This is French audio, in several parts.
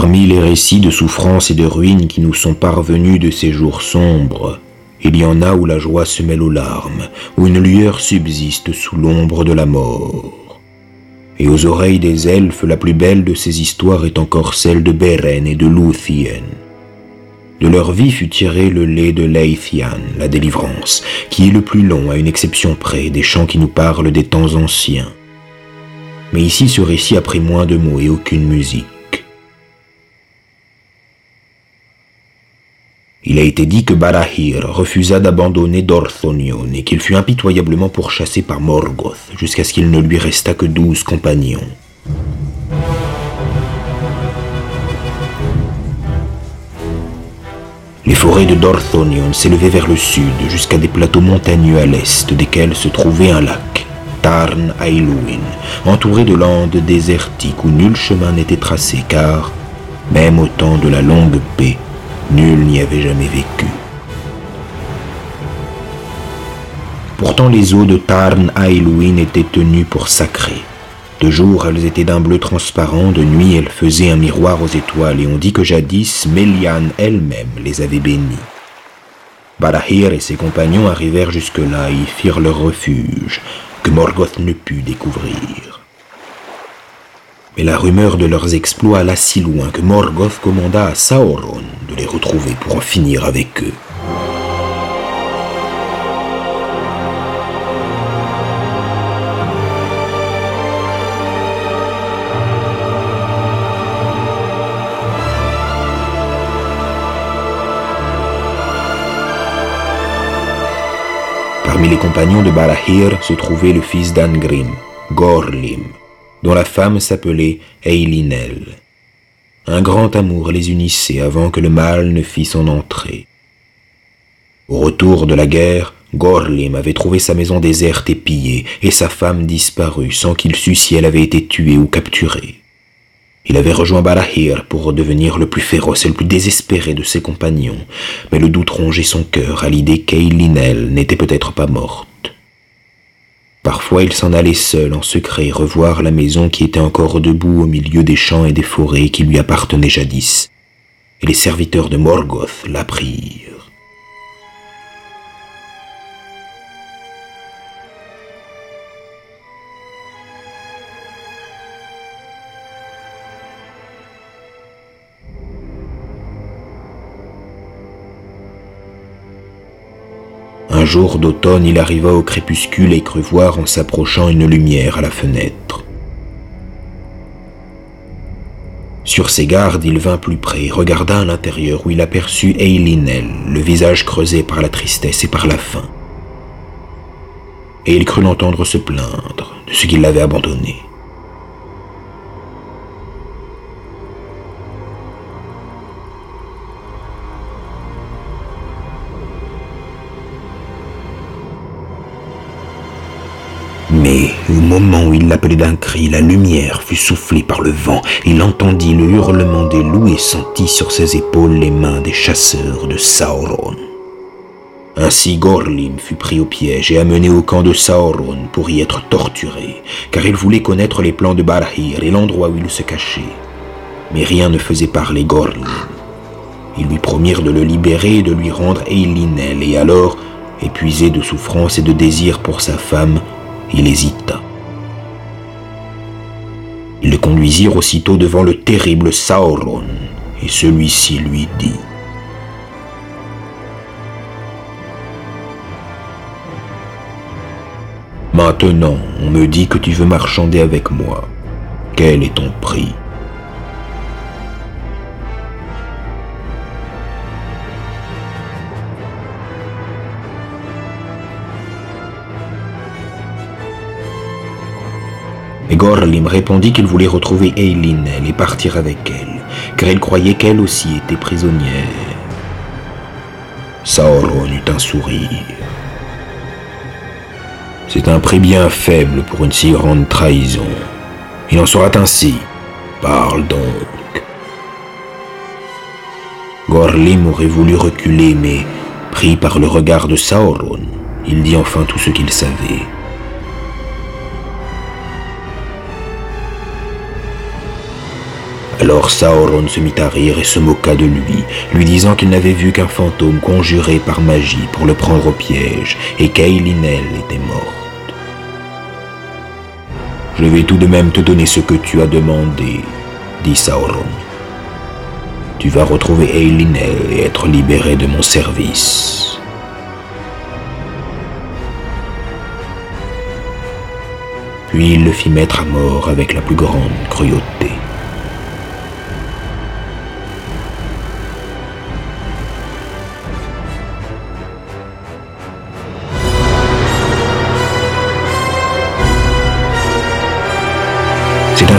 Parmi les récits de souffrance et de ruines qui nous sont parvenus de ces jours sombres, il y en a où la joie se mêle aux larmes, où une lueur subsiste sous l'ombre de la mort. Et aux oreilles des elfes, la plus belle de ces histoires est encore celle de Beren et de Luthien. De leur vie fut tiré le lait de Leithian, la délivrance, qui est le plus long à une exception près des chants qui nous parlent des temps anciens. Mais ici ce récit a pris moins de mots et aucune musique. Il a été dit que Barahir refusa d'abandonner Dorthonion et qu'il fut impitoyablement pourchassé par Morgoth jusqu'à ce qu'il ne lui restât que douze compagnons. Les forêts de Dorthonion s'élevaient vers le sud jusqu'à des plateaux montagneux à l'est desquels se trouvait un lac, Tarn Ailuin, entouré de landes désertiques où nul chemin n'était tracé car, même au temps de la longue paix, nul n'y avait jamais vécu. Pourtant les eaux de Tarn Ailuin étaient tenues pour sacrées. De jour, elles étaient d'un bleu transparent, de nuit, elles faisaient un miroir aux étoiles, et on dit que jadis, Méliane elle-même les avait bénies. Barahir et ses compagnons arrivèrent jusque-là et y firent leur refuge, que Morgoth ne put découvrir. Mais la rumeur de leurs exploits alla si loin que Morgoth commanda à Sauron de les retrouver pour en finir avec eux. Parmi les compagnons de Barahir se trouvait le fils d'Angrim, Gorlim, dont la femme s'appelait Eilinel. Un grand amour les unissait avant que le mal ne fît son entrée. Au retour de la guerre, Gorlim avait trouvé sa maison déserte et pillée, et sa femme disparue sans qu'il sût si elle avait été tuée ou capturée. Il avait rejoint Barahir pour redevenir le plus féroce et le plus désespéré de ses compagnons, mais le doute rongeait son cœur à l'idée qu'Eilinel n'était peut-être pas morte. Parfois il s'en allait seul en secret revoir la maison qui était encore debout au milieu des champs et des forêts qui lui appartenaient jadis, et les serviteurs de Morgoth l'apprirent. Jour d'automne, il arriva au crépuscule et crut voir en s'approchant une lumière à la fenêtre. Sur ses gardes, il vint plus près, regarda à l'intérieur où il aperçut Eilinel, le visage creusé par la tristesse et par la faim. Et il crut l'entendre se plaindre de ce qui l'avait abandonné. Il d'un cri, la lumière fut soufflée par le vent. Il entendit le hurlement des loups et sentit sur ses épaules les mains des chasseurs de Sauron. Ainsi Gorlim fut pris au piège et amené au camp de Sauron pour y être torturé, car il voulait connaître les plans de Barahir et l'endroit où il se cachait. Mais rien ne faisait parler Gorlim. Ils lui promirent de le libérer et de lui rendre Eilinel, et alors, épuisé de souffrance et de désir pour sa femme, il hésita. Ils le conduisirent aussitôt devant le terrible Sauron, et celui-ci lui dit Maintenant, on me dit que tu veux marchander avec moi. Quel est ton prix? Et Gorlim répondit qu'il voulait retrouver Eilinel et partir avec elle, car il croyait qu'elle aussi était prisonnière. Sauron eut un sourire. C'est un prix bien faible pour une si grande trahison. Il en sera ainsi. Parle donc. Gorlim aurait voulu reculer, mais, pris par le regard de Sauron, il dit enfin tout ce qu'il savait. Alors Sauron se mit à rire et se moqua de lui, lui disant qu'il n'avait vu qu'un fantôme conjuré par magie pour le prendre au piège, et qu'Eilinel était morte. Je vais tout de même te donner ce que tu as demandé, dit Sauron. Tu vas retrouver Eilinel et être libéré de mon service. Puis il le fit mettre à mort avec la plus grande cruauté.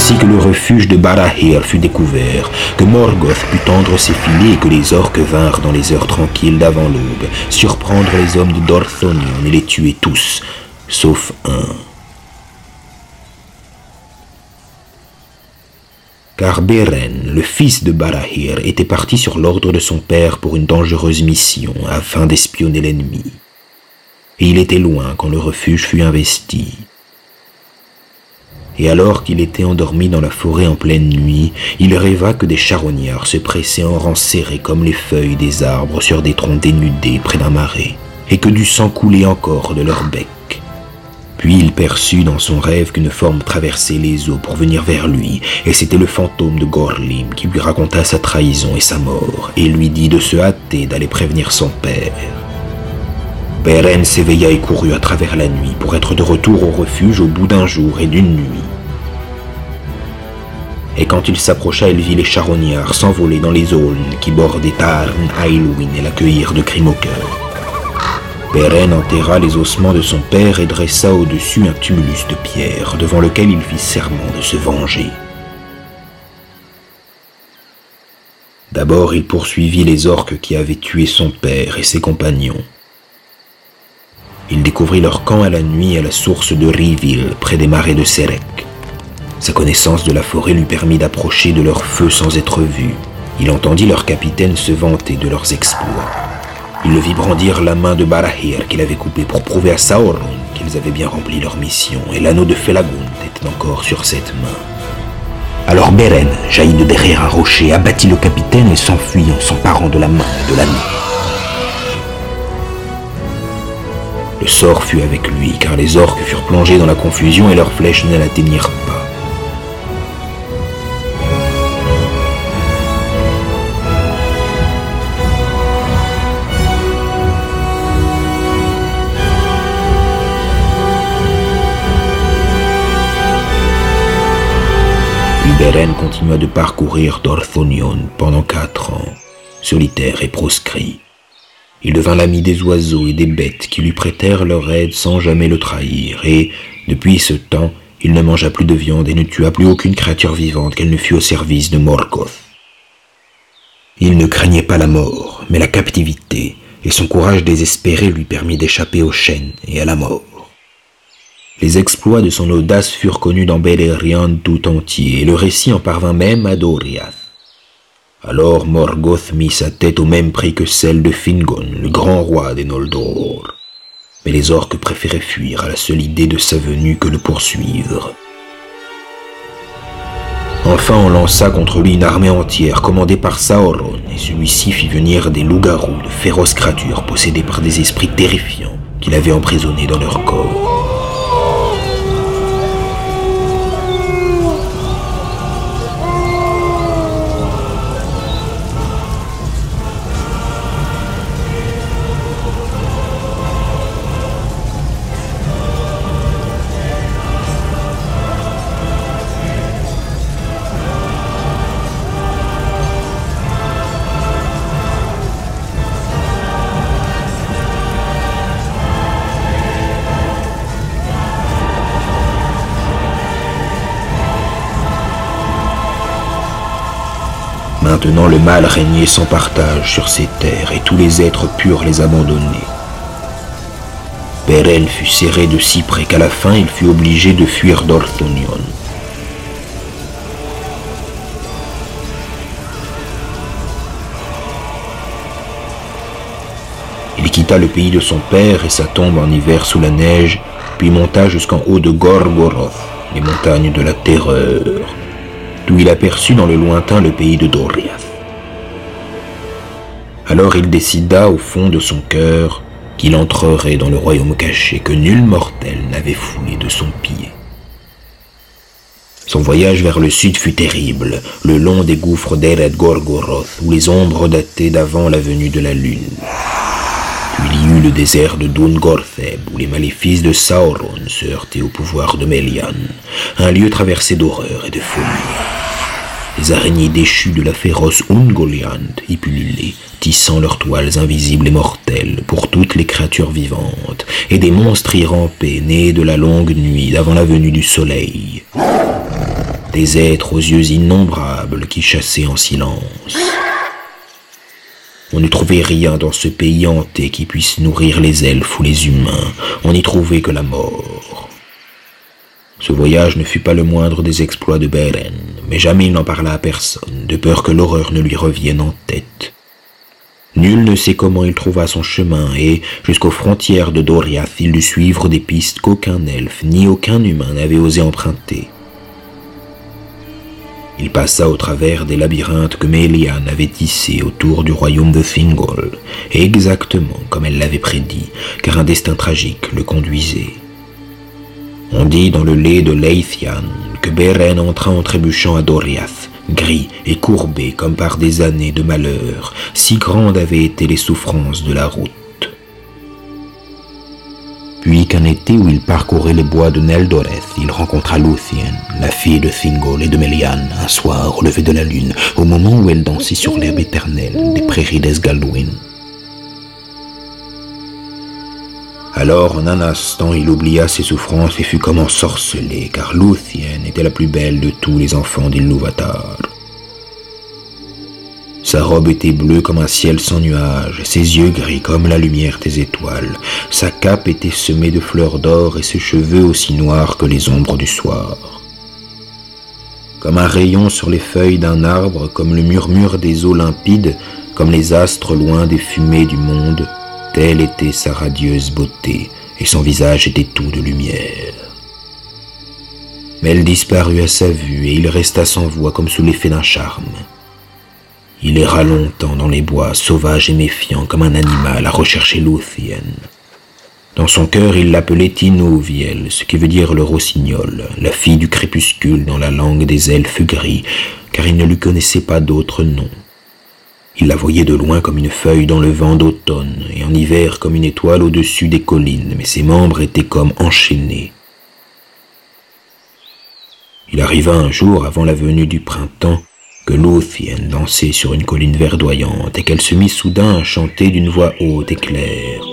Ainsi que le refuge de Barahir fut découvert, que Morgoth put tendre ses filets et que les orques vinrent dans les heures tranquilles d'avant l'aube, surprendre les hommes de Dorthonion et les tuer tous, sauf un. Car Beren, le fils de Barahir, était parti sur l'ordre de son père pour une dangereuse mission afin d'espionner l'ennemi. Et il était loin quand le refuge fut investi et alors qu'il était endormi dans la forêt en pleine nuit, il rêva que des charognards se pressaient en rangs serrés comme les feuilles des arbres sur des troncs dénudés près d'un marais, et que du sang coulait encore de leur bec. Puis il perçut dans son rêve qu'une forme traversait les eaux pour venir vers lui, et c'était le fantôme de Gorlim qui lui raconta sa trahison et sa mort, et lui dit de se hâter d'aller prévenir son père. Beren s'éveilla et courut à travers la nuit pour être de retour au refuge au bout d'un jour et d'une nuit. Et quand il s'approcha, il vit les charognards s'envoler dans les aulnes qui bordaient Tarn, Ailwin et l'accueillir de crime au cœur. Beren enterra les ossements de son père et dressa au-dessus un tumulus de pierre devant lequel il fit serment de se venger. D'abord, il poursuivit les orques qui avaient tué son père et ses compagnons. Il découvrit leur camp à la nuit à la source de Riville, près des marais de Serek. Sa connaissance de la forêt lui permit d'approcher de leur feu sans être vu. Il entendit leur capitaine se vanter de leurs exploits. Il le vit brandir la main de Barahir qu'il avait coupée pour prouver à Sauron qu'ils avaient bien rempli leur mission, et l'anneau de Felagund était encore sur cette main. Alors Beren jaillit de derrière un rocher, abattit le capitaine et s'enfuit en s'emparant de la main et de l'anneau. Le sort fut avec lui, car les orques furent plongés dans la confusion et leurs flèches ne l'atteignirent pas. Beren continua de parcourir Dorthonion pendant quatre ans, solitaire et proscrit. Il devint l'ami des oiseaux et des bêtes qui lui prêtèrent leur aide sans jamais le trahir, et, depuis ce temps, il ne mangea plus de viande et ne tua plus aucune créature vivante qu'elle ne fût au service de Morgoth. Il ne craignait pas la mort, mais la captivité, et son courage désespéré lui permit d'échapper aux chaînes et à la mort. Les exploits de son audace furent connus dans Beleriand tout entier, et le récit en parvint même à Doriath. Alors Morgoth mit sa tête au même prix que celle de Fingon, le grand roi des Noldor. Mais les orques préféraient fuir à la seule idée de sa venue que le poursuivre. Enfin, on lança contre lui une armée entière commandée par Sauron, et celui-ci fit venir des loups-garous, de féroces créatures possédées par des esprits terrifiants qu'il avait emprisonnés dans leur corps. Maintenant le mal régnait sans partage sur ces terres et tous les êtres purs les abandonnaient. Beren fut serré de si près qu'à la fin il fut obligé de fuir Dorthonion. Il quitta le pays de son père et sa tombe en hiver sous la neige, puis monta jusqu'en haut de Gorgoroth, les montagnes de la terreur. D'où il aperçut dans le lointain le pays de Doriath. Alors il décida au fond de son cœur qu'il entrerait dans le royaume caché que nul mortel n'avait foulé de son pied. Son voyage vers le sud fut terrible, le long des gouffres d'Ered Gorgoroth, où les ombres dataient d'avant la venue de la lune. Le désert de Dungortheb, où les maléfices de Sauron se heurtaient au pouvoir de Melian, un lieu traversé d'horreur et de folie. Les araignées déchues de la féroce Ungoliant y pullulaient, tissant leurs toiles invisibles et mortelles pour toutes les créatures vivantes, et des monstres y rampaient, nés de la longue nuit d'avant la venue du soleil des êtres aux yeux innombrables qui chassaient en silence. On ne trouvait rien dans ce pays hanté qui puisse nourrir les elfes ou les humains, on n'y trouvait que la mort. Ce voyage ne fut pas le moindre des exploits de Beren, mais jamais il n'en parla à personne, de peur que l'horreur ne lui revienne en tête. Nul ne sait comment il trouva son chemin, et, jusqu'aux frontières de Doriath, il dut suivre des pistes qu'aucun elfe ni aucun humain n'avait osé emprunter. Il passa au travers des labyrinthes que Melian avait tissés autour du royaume de Thingol, exactement comme elle l'avait prédit, car un destin tragique le conduisait. On dit dans le lait de Leithian que Beren entra en trébuchant à Doriath, gris et courbé comme par des années de malheur, si grandes avaient été les souffrances de la route puis qu'un été où il parcourait les bois de Neldoreth, il rencontra Luthien, la fille de Thingol et de Melian, un soir au lever de la lune, au moment où elle dansait sur l'herbe éternelle des prairies d'Esgaldwin. Alors, en un instant, il oublia ses souffrances et fut comme ensorcelé, car Luthien était la plus belle de tous les enfants d'Ilúvatar. Sa robe était bleue comme un ciel sans nuages, ses yeux gris comme la lumière des étoiles. Sa cape était semée de fleurs d'or et ses cheveux aussi noirs que les ombres du soir. Comme un rayon sur les feuilles d'un arbre, comme le murmure des eaux limpides, comme les astres loin des fumées du monde, telle était sa radieuse beauté, et son visage était tout de lumière. Mais elle disparut à sa vue, et il resta sans voix comme sous l'effet d'un charme. Il erra longtemps dans les bois, sauvage et méfiant comme un animal à rechercher Luthien. Dans son cœur, il l'appelait Tinouviel, ce qui veut dire le rossignol, la fille du crépuscule dans la langue des elfes gris, car il ne lui connaissait pas d'autre nom. Il la voyait de loin comme une feuille dans le vent d'automne, et en hiver comme une étoile au-dessus des collines, mais ses membres étaient comme enchaînés. Il arriva un jour avant la venue du printemps que Luthien dansait sur une colline verdoyante et qu'elle se mit soudain à chanter d'une voix haute et claire.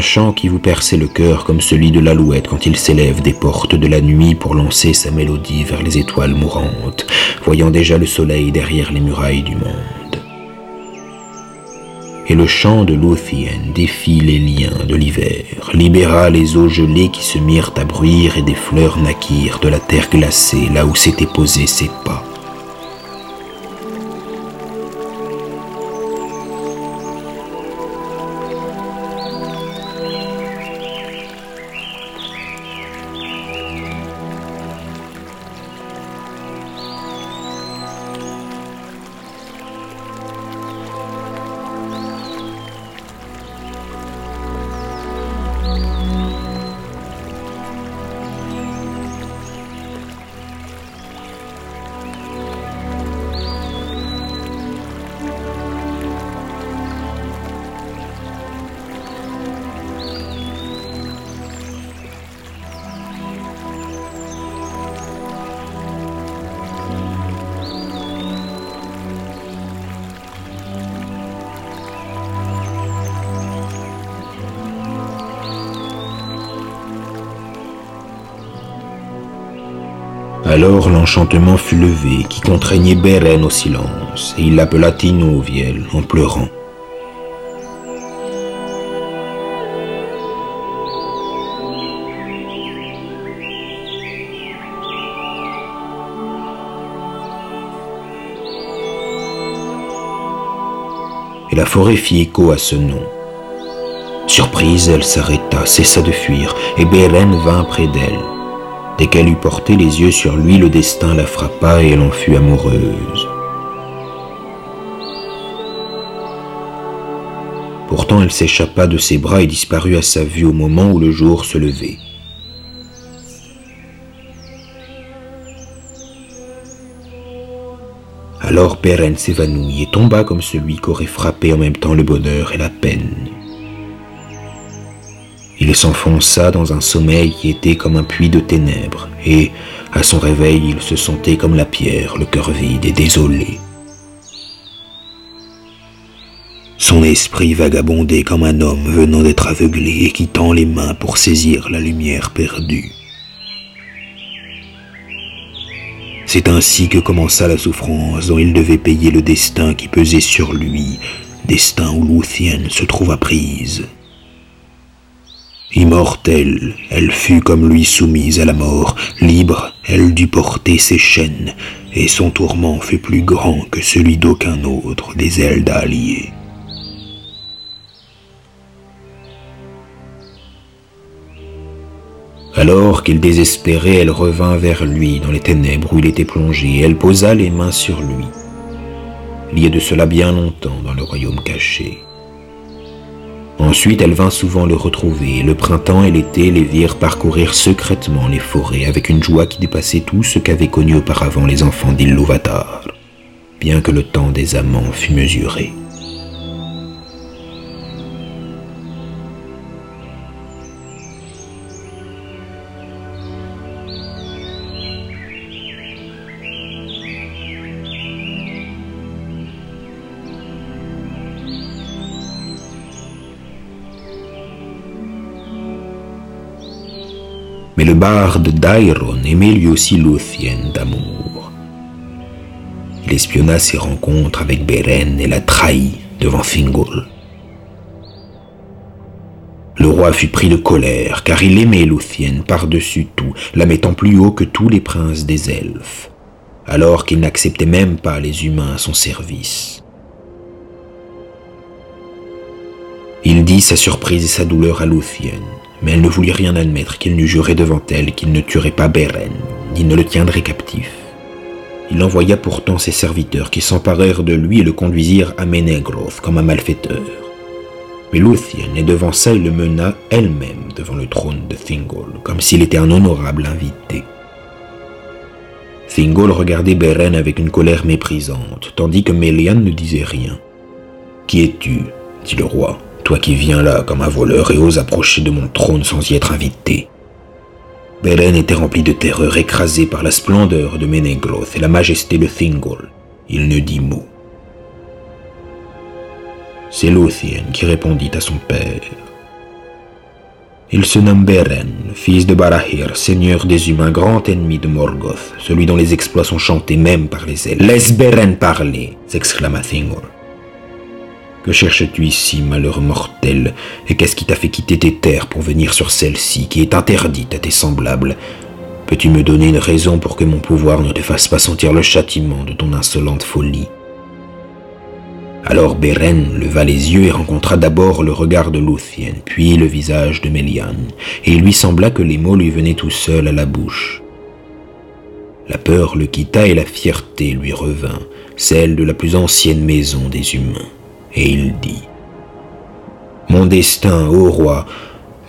Chant qui vous perçait le cœur comme celui de l'alouette quand il s'élève des portes de la nuit pour lancer sa mélodie vers les étoiles mourantes, voyant déjà le soleil derrière les murailles du monde. Et le chant de Luthien défit les liens de l'hiver, libéra les eaux gelées qui se mirent à bruire et des fleurs naquirent de la terre glacée là où s'étaient posés ses pas. Alors l'enchantement fut levé qui contraignait Beren au silence, et il l'appela Tinouviel en pleurant. Et la forêt fit écho à ce nom. Surprise, elle s'arrêta, cessa de fuir, et Beren vint près d'elle. Dès qu'elle eut porté les yeux sur lui, le destin la frappa et elle en fut amoureuse. Pourtant elle s'échappa de ses bras et disparut à sa vue au moment où le jour se levait. Alors Beren s'évanouit et tomba comme celui qu'aurait frappé en même temps le bonheur et la peine. Il s'enfonça dans un sommeil qui était comme un puits de ténèbres, et, à son réveil, il se sentait comme la pierre, le cœur vide et désolé. Son esprit vagabondait comme un homme venant d'être aveuglé et qui tend les mains pour saisir la lumière perdue. C'est ainsi que commença la souffrance dont il devait payer le destin qui pesait sur lui, destin où Luthien se trouva prise. Immortelle, elle fut comme lui soumise à la mort, libre, elle dut porter ses chaînes, et son tourment fut plus grand que celui d'aucun autre des Elda alliés. Alors qu'il désespérait, elle revint vers lui dans les ténèbres où il était plongé, et elle posa les mains sur lui. Il de cela bien longtemps dans le royaume caché. Ensuite, elle vint souvent le retrouver, le printemps et l'été les virent parcourir secrètement les forêts avec une joie qui dépassait tout ce qu'avaient connu auparavant les enfants d'Illuvatar, bien que le temps des amants fût mesuré. Mais le barde Dairon aimait lui aussi Luthien d'amour. Il espionna ses rencontres avec Beren et la trahit devant Thingol. Le roi fut pris de colère, car il aimait Luthien par-dessus tout, la mettant plus haut que tous les princes des elfes, alors qu'il n'acceptait même pas les humains à son service. Il dit sa surprise et sa douleur à Luthien, mais elle ne voulut rien admettre qu'il n'eût juré devant elle qu'il ne tuerait pas Beren, ni ne le tiendrait captif. Il envoya pourtant ses serviteurs qui s'emparèrent de lui et le conduisirent à Menegroth comme un malfaiteur. Mais Luthien est devant ça et le mena elle-même devant le trône de Thingol, comme s'il était un honorable invité. Thingol regardait Beren avec une colère méprisante, tandis que Melian ne disait rien. Qui es-tu? dit le roi toi qui viens là comme un voleur et oses approcher de mon trône sans y être invité. Beren était rempli de terreur, écrasé par la splendeur de Menegroth et la majesté de Thingol. Il ne dit mot. C'est Luthien qui répondit à son père. Il se nomme Beren, fils de Barahir, seigneur des humains, grand ennemi de Morgoth, celui dont les exploits sont chantés même par les elfes. Laisse Beren parler, s'exclama Thingol. Que cherches-tu ici, malheur mortel? Et qu'est-ce qui t'a fait quitter tes terres pour venir sur celle-ci, qui est interdite à tes semblables? Peux-tu me donner une raison pour que mon pouvoir ne te fasse pas sentir le châtiment de ton insolente folie? Alors Beren leva les yeux et rencontra d'abord le regard de Luthien, puis le visage de Melian, et il lui sembla que les mots lui venaient tout seuls à la bouche. La peur le quitta et la fierté lui revint, celle de la plus ancienne maison des humains et il dit Mon destin, ô roi,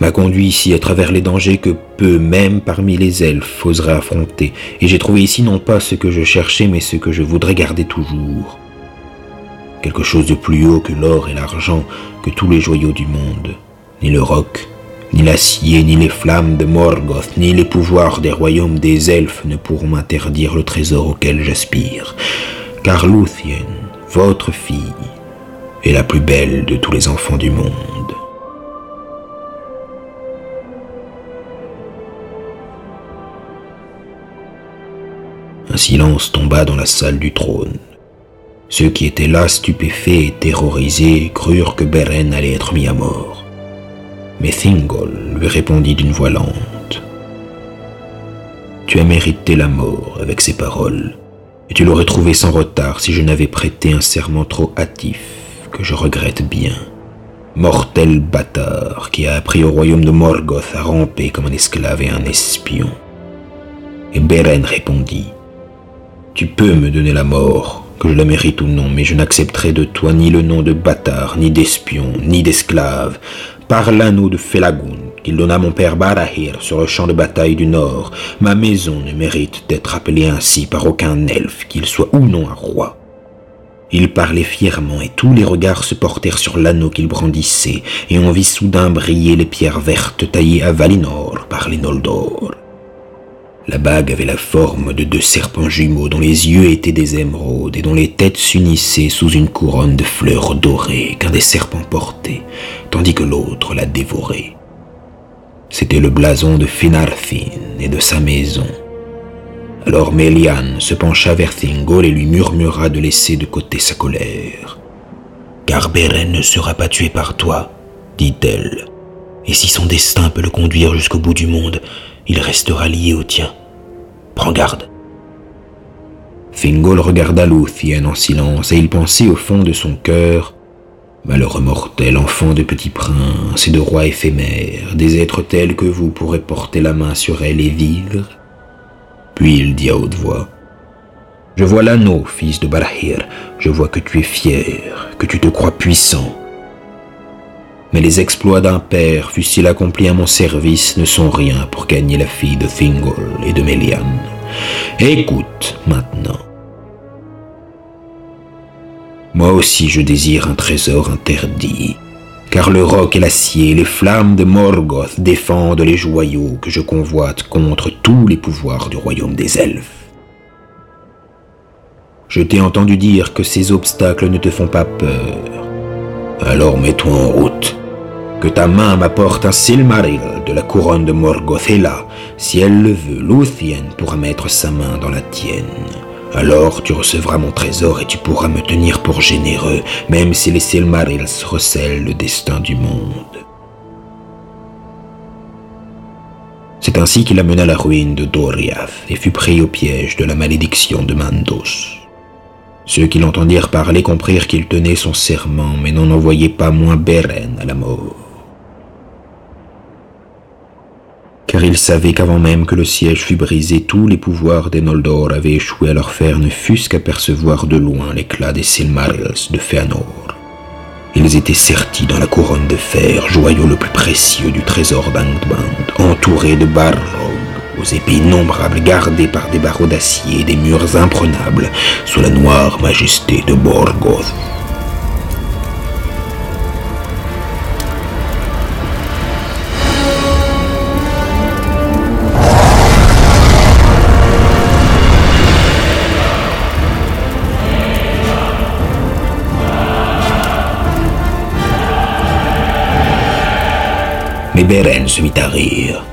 m'a conduit ici à travers les dangers que peu, même parmi les elfes, oseraient affronter, et j'ai trouvé ici non pas ce que je cherchais, mais ce que je voudrais garder toujours. Quelque chose de plus haut que l'or et l'argent, que tous les joyaux du monde, ni le roc, ni l'acier, ni les flammes de Morgoth, ni les pouvoirs des royaumes des elfes ne pourront m'interdire le trésor auquel j'aspire. Car Luthien, votre fille, est la plus belle de tous les enfants du monde. silence tomba dans la salle du trône. Ceux qui étaient là, stupéfaits et terrorisés, crurent que Beren allait être mis à mort. Mais Thingol lui répondit d'une voix lente. Tu as mérité la mort avec ces paroles, et tu l'aurais trouvé sans retard si je n'avais prêté un serment trop hâtif que je regrette bien. Mortel bâtard qui a appris au royaume de Morgoth à ramper comme un esclave et un espion. Et Beren répondit Tu peux me donner la mort, que je la mérite ou non, mais je n'accepterai de toi ni le nom de bâtard, ni d'espion, ni d'esclave. Par l'anneau de Felagoun, qu'il donna mon père Barahir sur le champ de bataille du Nord, ma maison ne mérite d'être appelée ainsi par aucun elfe, qu'il soit ou non un roi. Il parlait fièrement et tous les regards se portèrent sur l'anneau qu'il brandissait, et on vit soudain briller les pierres vertes taillées à Valinor par les Noldor. La bague avait la forme de deux serpents jumeaux dont les yeux étaient des émeraudes et dont les têtes s'unissaient sous une couronne de fleurs dorées qu'un des serpents portait, tandis que l'autre la dévorait. C'était le blason de Finarfin et de sa maison. Alors Melian se pencha vers Thingol et lui murmura de laisser de côté sa colère. Car Beren ne sera pas tué par toi, dit-elle. Et si son destin peut le conduire jusqu'au bout du monde, il restera lié au tien. Prends garde. Fingol regarda Luthien en silence et il pensait au fond de son cœur Malheureux mortel, enfant de petits princes et de rois éphémères, des êtres tels que vous pourrez porter la main sur elle et vivre. Puis il dit à haute voix Je vois l'anneau, fils de Barahir, je vois que tu es fier, que tu te crois puissant mais les exploits d'un père, fussent-ils accomplis à mon service, ne sont rien pour gagner la fille de Thingol et de Melian. Écoute maintenant. Moi aussi je désire un trésor interdit, car le roc et l'acier, les flammes de Morgoth défendent les joyaux que je convoite contre tous les pouvoirs du royaume des elfes. Je t'ai entendu dire que ces obstacles ne te font pas peur. Alors mets-toi en route que ta main m'apporte un Silmaril de la couronne de Morgoth et là, si elle le veut, Luthien pourra mettre sa main dans la tienne. Alors tu recevras mon trésor et tu pourras me tenir pour généreux, même si les Silmarils recèlent le destin du monde. C'est ainsi qu'il amena la ruine de Doriath et fut pris au piège de la malédiction de Mandos. Ceux qui l'entendirent parler comprirent qu'il tenait son serment, mais n'en envoyait pas moins Beren à la mort. Car il savait qu'avant même que le siège fût brisé, tous les pouvoirs des Noldor avaient échoué à leur faire ne fût-ce qu'apercevoir de loin l'éclat des Silmarils de Fëanor. Ils étaient sertis dans la couronne de fer, joyau le plus précieux du trésor d'Angband, entourés de Barrog, aux épées innombrables gardées par des barreaux d'acier et des murs imprenables, sous la noire majesté de Morgoth. Et Beren se mit à rire.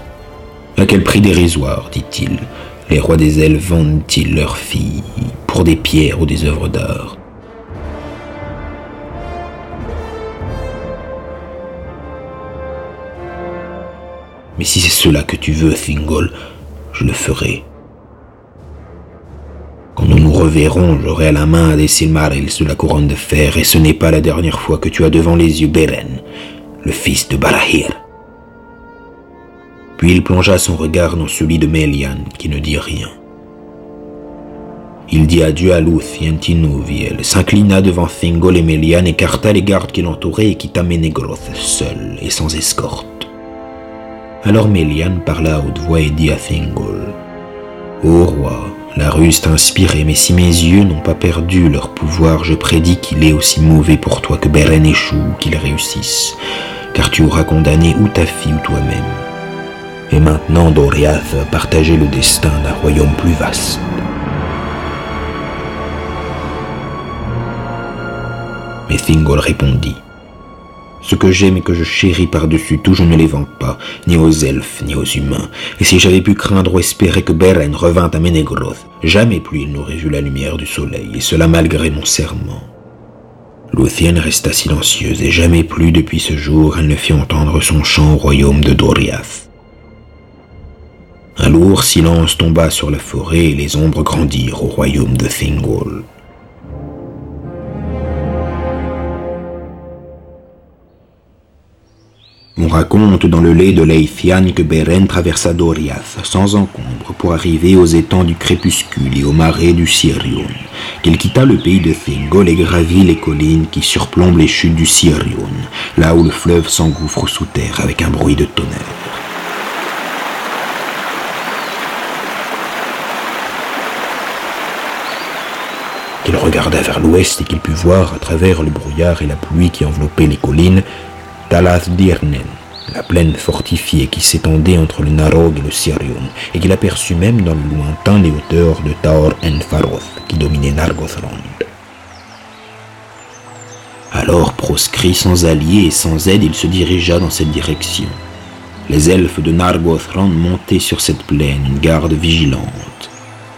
À quel prix dérisoire, dit-il, les rois des elfes vendent-ils leurs filles pour des pierres ou des œuvres d'art? Mais si c'est cela que tu veux, Thingol, je le ferai. Quand nous nous reverrons, j'aurai à la main des Silmarils de la couronne de fer, et ce n'est pas la dernière fois que tu as devant les yeux Beren, le fils de Barahir. Puis il plongea son regard dans celui de Melian, qui ne dit rien. Il dit adieu à Luthien Tinouviel, s'inclina devant Thingol et Melian, écarta les gardes qui l'entouraient et quitta Ménégroth seul et sans escorte. Alors Melian parla à haute voix et dit à Thingol Ô roi, la ruse t'a inspiré, mais si mes yeux n'ont pas perdu leur pouvoir, je prédis qu'il est aussi mauvais pour toi que Beren échoue qu'il réussisse, car tu auras condamné ou ta fille ou toi-même. Et maintenant, Doriath va partager le destin d'un royaume plus vaste. Mais Thingol répondit Ce que j'aime et que je chéris par-dessus tout, je ne les vends pas, ni aux elfes, ni aux humains. Et si j'avais pu craindre ou espérer que Beren revint à Menegroth, jamais plus il n'aurait vu la lumière du soleil, et cela malgré mon serment. Luthien resta silencieuse, et jamais plus depuis ce jour elle ne fit entendre son chant au royaume de Doriath. Un lourd silence tomba sur la forêt et les ombres grandirent au royaume de Thingol. On raconte dans le lait de Leithian que Beren traversa Doriath sans encombre pour arriver aux étangs du crépuscule et aux marais du Sirion, qu'il quitta le pays de Thingol et gravit les collines qui surplombent les chutes du Sirion, là où le fleuve s'engouffre sous terre avec un bruit de tonnerre. Qu'il regarda vers l'ouest et qu'il put voir à travers le brouillard et la pluie qui enveloppaient les collines Talath Dirnen, la plaine fortifiée qui s'étendait entre le Narog et le Sirion, et qu'il aperçut même dans le lointain les hauteurs de Taor en qui dominaient Nargothrond. Alors, proscrit sans alliés et sans aide, il se dirigea dans cette direction. Les elfes de Nargothrond montaient sur cette plaine, une garde vigilante.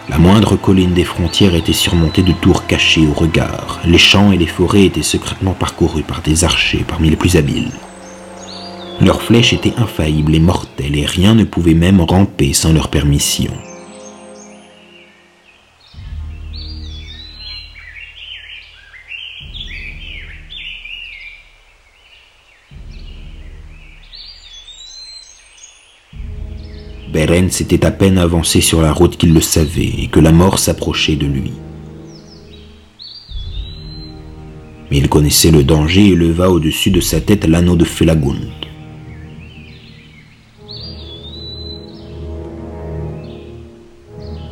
La moindre colline des frontières était surmontée de tours cachées au regard. Les champs et les forêts étaient secrètement parcourus par des archers parmi les plus habiles. Leurs flèches étaient infaillibles et mortelles et rien ne pouvait même ramper sans leur permission. Beren s'était à peine avancé sur la route qu'il le savait et que la mort s'approchait de lui. Mais il connaissait le danger et leva au-dessus de sa tête l'anneau de Felagund.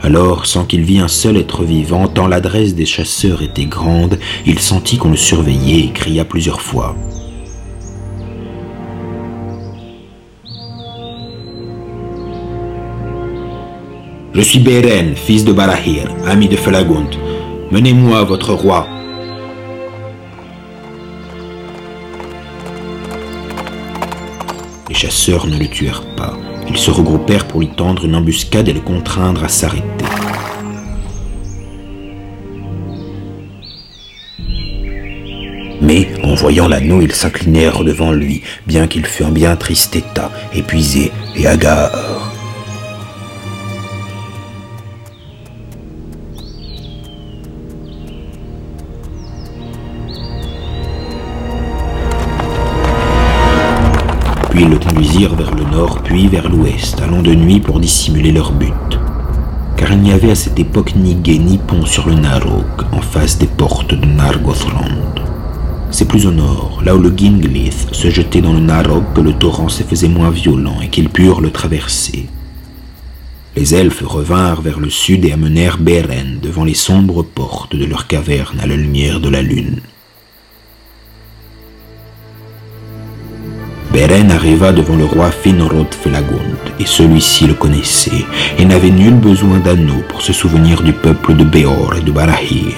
Alors, sans qu'il vît un seul être vivant, tant l'adresse des chasseurs était grande, il sentit qu'on le surveillait et cria plusieurs fois. Je suis Beren, fils de Barahir, ami de Felagund. Menez-moi votre roi. Les chasseurs ne le tuèrent pas. Ils se regroupèrent pour lui tendre une embuscade et le contraindre à s'arrêter. Mais, en voyant l'anneau, ils s'inclinèrent devant lui, bien qu'il fût en bien triste état, épuisé et hagard. Vers le nord puis vers l'ouest, allant de nuit pour dissimuler leur but. Car il n'y avait à cette époque ni guet ni pont sur le Narog, en face des portes de Nargothrond. C'est plus au nord, là où le Ginglith se jetait dans le Narog, que le torrent se faisait moins violent et qu'ils purent le traverser. Les elfes revinrent vers le sud et amenèrent Beren devant les sombres portes de leur caverne à la lumière de la lune. Beren arriva devant le roi Finrod Felagund, et celui-ci le connaissait, et n'avait nul besoin d'anneau pour se souvenir du peuple de Beor et de Barahir.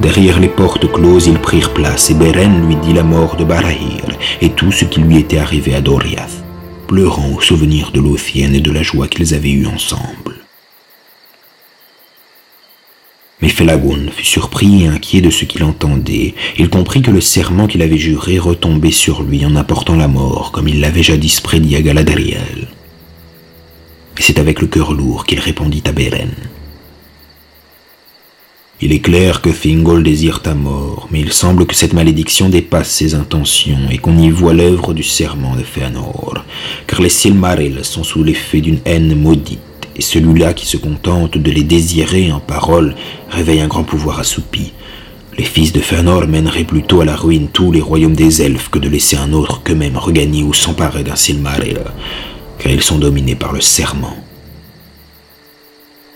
Derrière les portes closes, ils prirent place, et Beren lui dit la mort de Barahir, et tout ce qui lui était arrivé à Doriath, pleurant au souvenir de Lothienne et de la joie qu'ils avaient eue ensemble. Mais Felagund fut surpris et inquiet de ce qu'il entendait. Il comprit que le serment qu'il avait juré retombait sur lui en apportant la mort, comme il l'avait jadis prédit à Galadriel. Et c'est avec le cœur lourd qu'il répondit à Beren. Il est clair que Thingol désire ta mort, mais il semble que cette malédiction dépasse ses intentions et qu'on y voit l'œuvre du serment de Fëanor, car les Silmarils sont sous l'effet d'une haine maudite et celui-là qui se contente de les désirer en parole réveille un grand pouvoir assoupi. Les fils de Fëanor mèneraient plutôt à la ruine tous les royaumes des elfes que de laisser un autre qu'eux-mêmes regagner ou s'emparer d'un Silmaril, car ils sont dominés par le serment.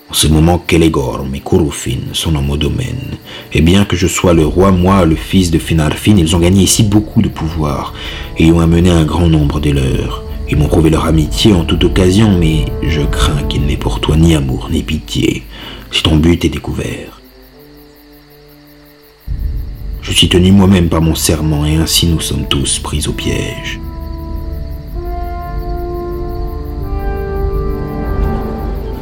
En ce moment, Kelegorm et Kurufin sont dans mon domaine, et bien que je sois le roi, moi, le fils de Finarfin, ils ont gagné ici beaucoup de pouvoir, et ont amené un grand nombre des leurs. Ils m'ont prouvé leur amitié en toute occasion, mais je crains qu'il n'ait pour toi ni amour ni pitié, si ton but est découvert. Je suis tenu moi-même par mon serment et ainsi nous sommes tous pris au piège.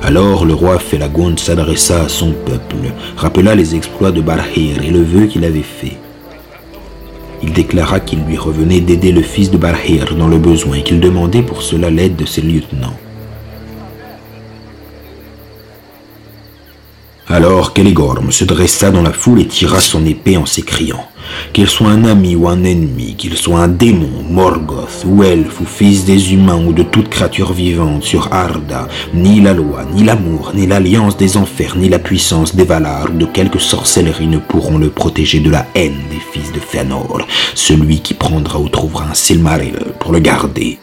Alors le roi Felagund s'adressa à son peuple, rappela les exploits de Barhir et le vœu qu'il avait fait. Il déclara qu'il lui revenait d'aider le fils de Barhir dans le besoin et qu'il demandait pour cela l'aide de ses lieutenants. Alors Kelegorm se dressa dans la foule et tira son épée en s'écriant. Qu'il soit un ami ou un ennemi, qu'il soit un démon, Morgoth, ou elfe, ou fils des humains, ou de toute créature vivante sur Arda, ni la loi, ni l'amour, ni l'alliance des enfers, ni la puissance des Valar, ou de quelque sorcellerie ne pourront le protéger de la haine des fils de Fëanor, celui qui prendra ou trouvera un Silmaril pour le garder.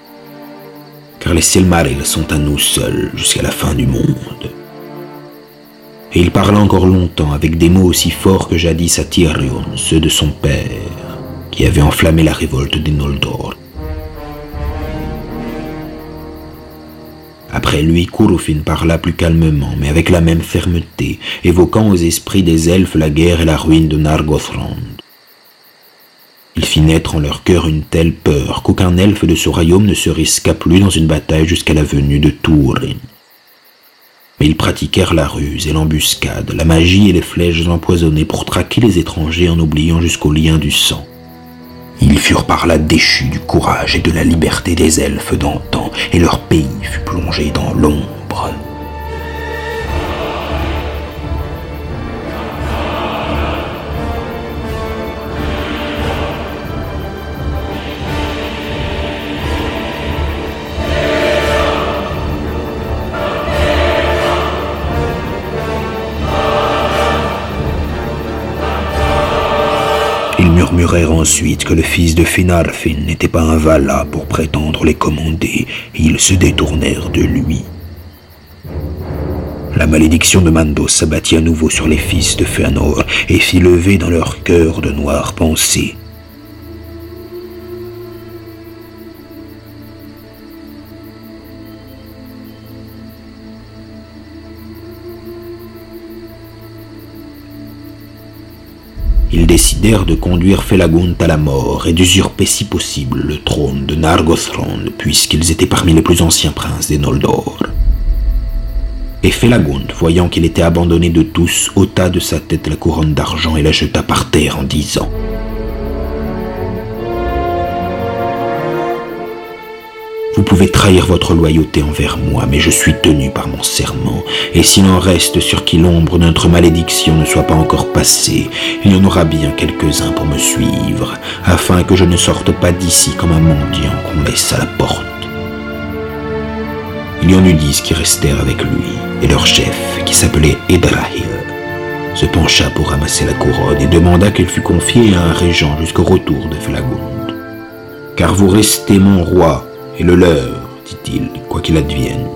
Car les Silmarils sont à nous seuls jusqu'à la fin du monde et il parla encore longtemps avec des mots aussi forts que jadis à Tyrion, ceux de son père, qui avait enflammé la révolte des Noldor. Après lui, Kurufin parla plus calmement, mais avec la même fermeté, évoquant aux esprits des elfes la guerre et la ruine de Nargothrond. Il fit naître en leur cœur une telle peur qu'aucun elfe de ce royaume ne se risqua plus dans une bataille jusqu'à la venue de Túrin mais ils pratiquèrent la ruse et l'embuscade, la magie et les flèches empoisonnées pour traquer les étrangers en oubliant jusqu'au lien du sang. Ils furent par là déchus du courage et de la liberté des elfes d'antan, et leur pays fut plongé dans l'ombre. Murmurèrent ensuite que le fils de Finarfin n'était pas un Vala pour prétendre les commander, ils se détournèrent de lui. La malédiction de Mandos s'abattit à nouveau sur les fils de Fëanor et fit lever dans leur cœur de noires pensées. De conduire Felagund à la mort et d'usurper si possible le trône de Nargothrond, puisqu'ils étaient parmi les plus anciens princes des Noldor. Et Felagund, voyant qu'il était abandonné de tous, ôta de sa tête la couronne d'argent et la jeta par terre en disant Vous pouvez trahir votre loyauté envers moi, mais je suis tenu par mon serment, et s'il en reste sur qui l'ombre de notre malédiction ne soit pas encore passée, il y en aura bien quelques-uns pour me suivre, afin que je ne sorte pas d'ici comme un mendiant qu'on laisse à la porte. Il y en eut dix qui restèrent avec lui, et leur chef, qui s'appelait Edrahil, se pencha pour ramasser la couronne et demanda qu'elle fût confiée à un régent jusqu'au retour de Flagund. Car vous restez mon roi, le leur, dit-il, quoi qu'il advienne.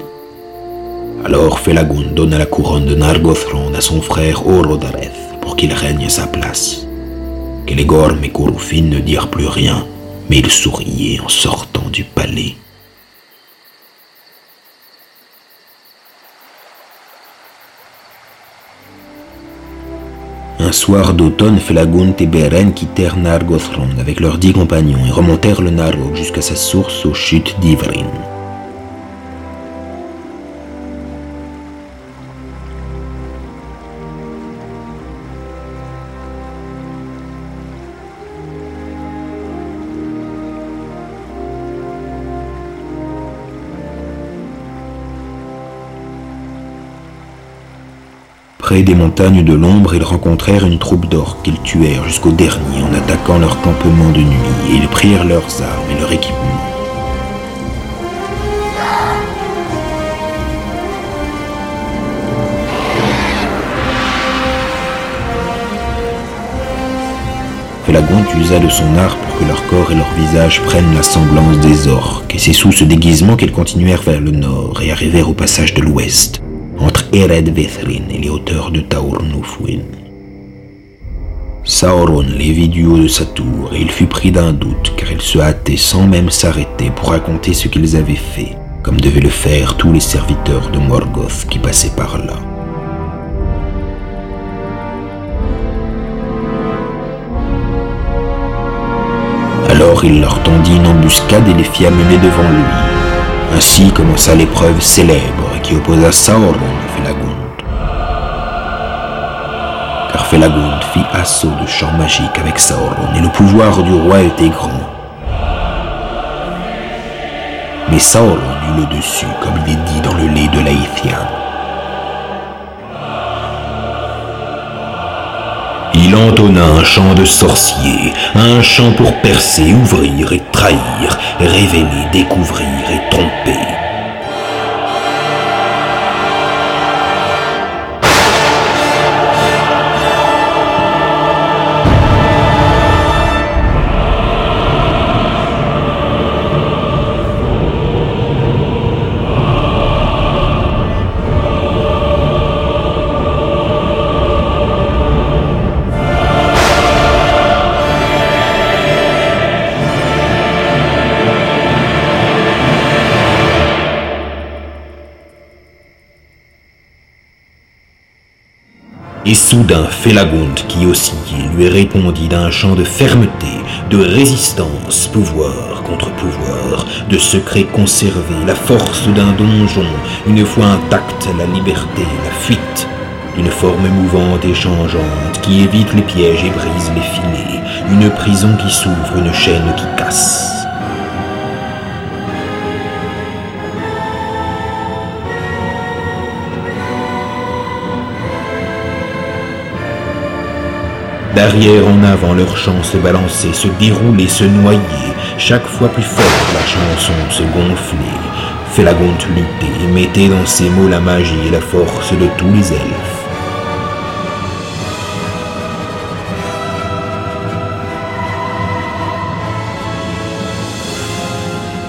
Alors Felagund donna la couronne de Nargothrond à son frère Orodareth pour qu'il règne à sa place. Kelegorm et Kurufin ne dirent plus rien, mais ils souriaient en sortant du palais. Soir d'automne, Felagund et Beren quittèrent Nargothrond avec leurs dix compagnons et remontèrent le Narog jusqu'à sa source aux chutes d'Ivrin. Près des montagnes de l'ombre, ils rencontrèrent une troupe d'orques qu'ils tuèrent jusqu'au dernier en attaquant leur campement de nuit, et ils prirent leurs armes et leur équipement. Felagund usa de son art pour que leur corps et leur visage prennent la semblance des orques, et c'est sous ce déguisement qu'ils continuèrent vers le nord et arrivèrent au passage de l'ouest entre Ered Vethrin et les hauteurs de Taurnufuin. Sauron les vit du haut de sa tour et il fut pris d'un doute car il se hâtait sans même s'arrêter pour raconter ce qu'ils avaient fait, comme devaient le faire tous les serviteurs de Morgoth qui passaient par là. Alors il leur tendit une embuscade et les fit amener devant lui. Ainsi commença l'épreuve célèbre qui opposa Sauron à Felagund. Car Felagund fit assaut de champ magique avec Sauron et le pouvoir du roi était grand. Mais Sauron eut le dessus, comme il est dit dans le lait de l'Aïthien. Il entonna un chant de sorcier, un chant pour percer, ouvrir et trahir, révéler, découvrir et tromper. Soudain Felagund, qui oscillait, lui répondit d'un chant de fermeté, de résistance, pouvoir contre pouvoir, de secret conservé, la force d'un donjon, une fois intacte la liberté, la fuite, d'une forme mouvante et changeante, qui évite les pièges et brise les filets, une prison qui s'ouvre, une chaîne qui casse. D'arrière en avant, leur chant se balançait, se déroulait, se noyait, chaque fois plus forte la chanson se gonflait. Felagund luttait et mettait dans ses mots la magie et la force de tous les elfes.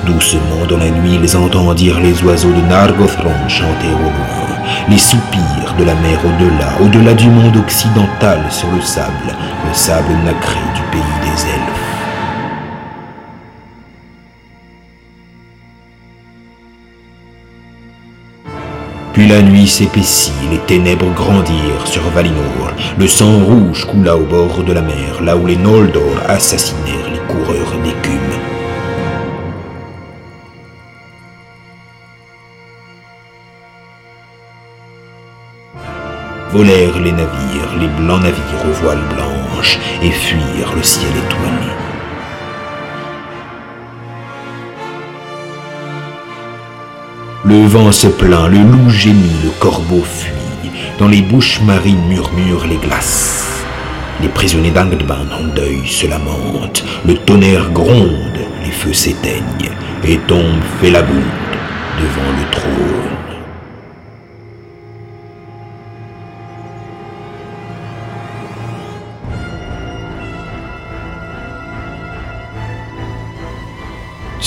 Doucement dans la nuit, ils entendirent les oiseaux de Nargothrond chanter au loin les soupirs de la mer au-delà, au-delà du monde occidental sur le sable, le sable nacré du pays des elfes. Puis la nuit s'épaissit, les ténèbres grandirent sur Valinor, le sang rouge coula au bord de la mer, là où les Noldor assassinèrent les coureurs Volèrent les navires, les blancs navires aux voiles blanches, et fuirent le ciel étoilé. Le vent se plaint, le loup gémit, le corbeau fuit, dans les bouches marines murmurent les glaces. Les prisonniers d'Angdban en deuil se lamentent, le tonnerre gronde, les feux s'éteignent, et tombe Felagund devant le trône.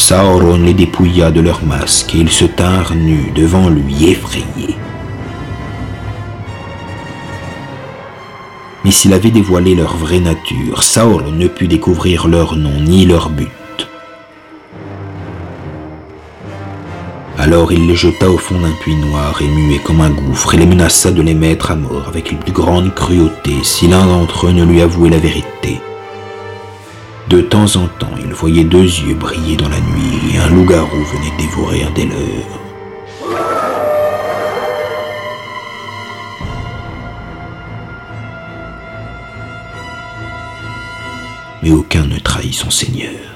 Sauron les dépouilla de leurs masques et ils se tinrent nus devant lui effrayés. Mais s'il avait dévoilé leur vraie nature, Sauron ne put découvrir leur nom ni leur but. Alors il les jeta au fond d'un puits noir et muet comme un gouffre et les menaça de les mettre à mort avec la plus grande cruauté si l'un d'entre eux ne lui avouait la vérité. De temps en temps, il voyait deux yeux briller dans la nuit et un loup-garou venait dévorer un des leurs. Mais aucun ne trahit son seigneur.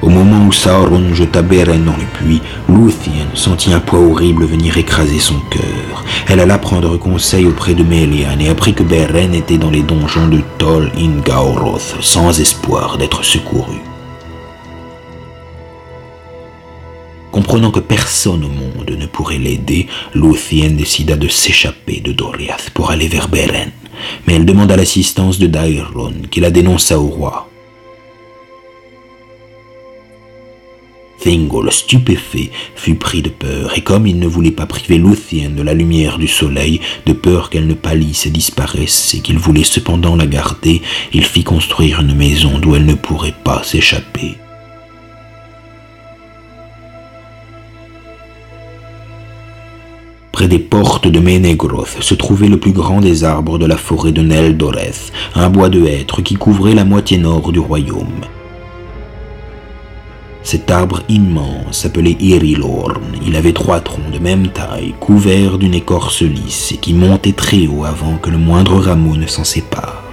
Au moment où Sauron jeta Beren dans le puits, Luthien sentit un poids horrible venir écraser son cœur. Elle alla prendre conseil auprès de Melian et apprit que Beren était dans les donjons de Tol in Gaoroth, sans espoir d'être secouru. Comprenant que personne au monde ne pourrait l'aider, Luthien décida de s'échapper de Doriath pour aller vers Beren. Mais elle demanda l'assistance de Daeron, qui la dénonça au roi. Thingol, stupéfait, fut pris de peur, et comme il ne voulait pas priver Luthien de la lumière du soleil, de peur qu'elle ne pâlisse et disparaisse, et qu'il voulait cependant la garder, il fit construire une maison d'où elle ne pourrait pas s'échapper. Près des portes de Ménégroth se trouvait le plus grand des arbres de la forêt de Neldoreth, un bois de hêtre qui couvrait la moitié nord du royaume. Cet arbre immense s'appelait Irilorn. Il avait trois troncs de même taille, couverts d'une écorce lisse et qui montaient très haut avant que le moindre rameau ne s'en sépare.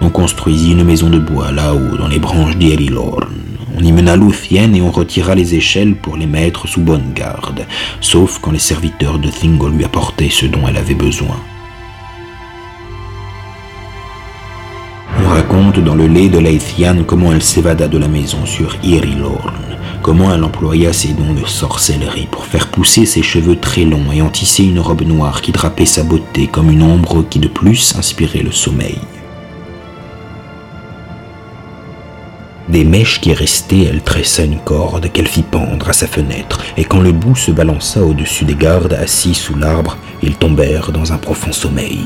On construisit une maison de bois là-haut, dans les branches d'Irilorn. On y mena Luthien et on retira les échelles pour les mettre sous bonne garde, sauf quand les serviteurs de Thingol lui apportaient ce dont elle avait besoin. Raconte dans le lait de Leithian comment elle s'évada de la maison sur Irilorn, comment elle employa ses dons de sorcellerie pour faire pousser ses cheveux très longs et en tisser une robe noire qui drapait sa beauté comme une ombre qui de plus inspirait le sommeil. Des mèches qui restaient, elle tressa une corde qu'elle fit pendre à sa fenêtre, et quand le bout se balança au-dessus des gardes assis sous l'arbre, ils tombèrent dans un profond sommeil.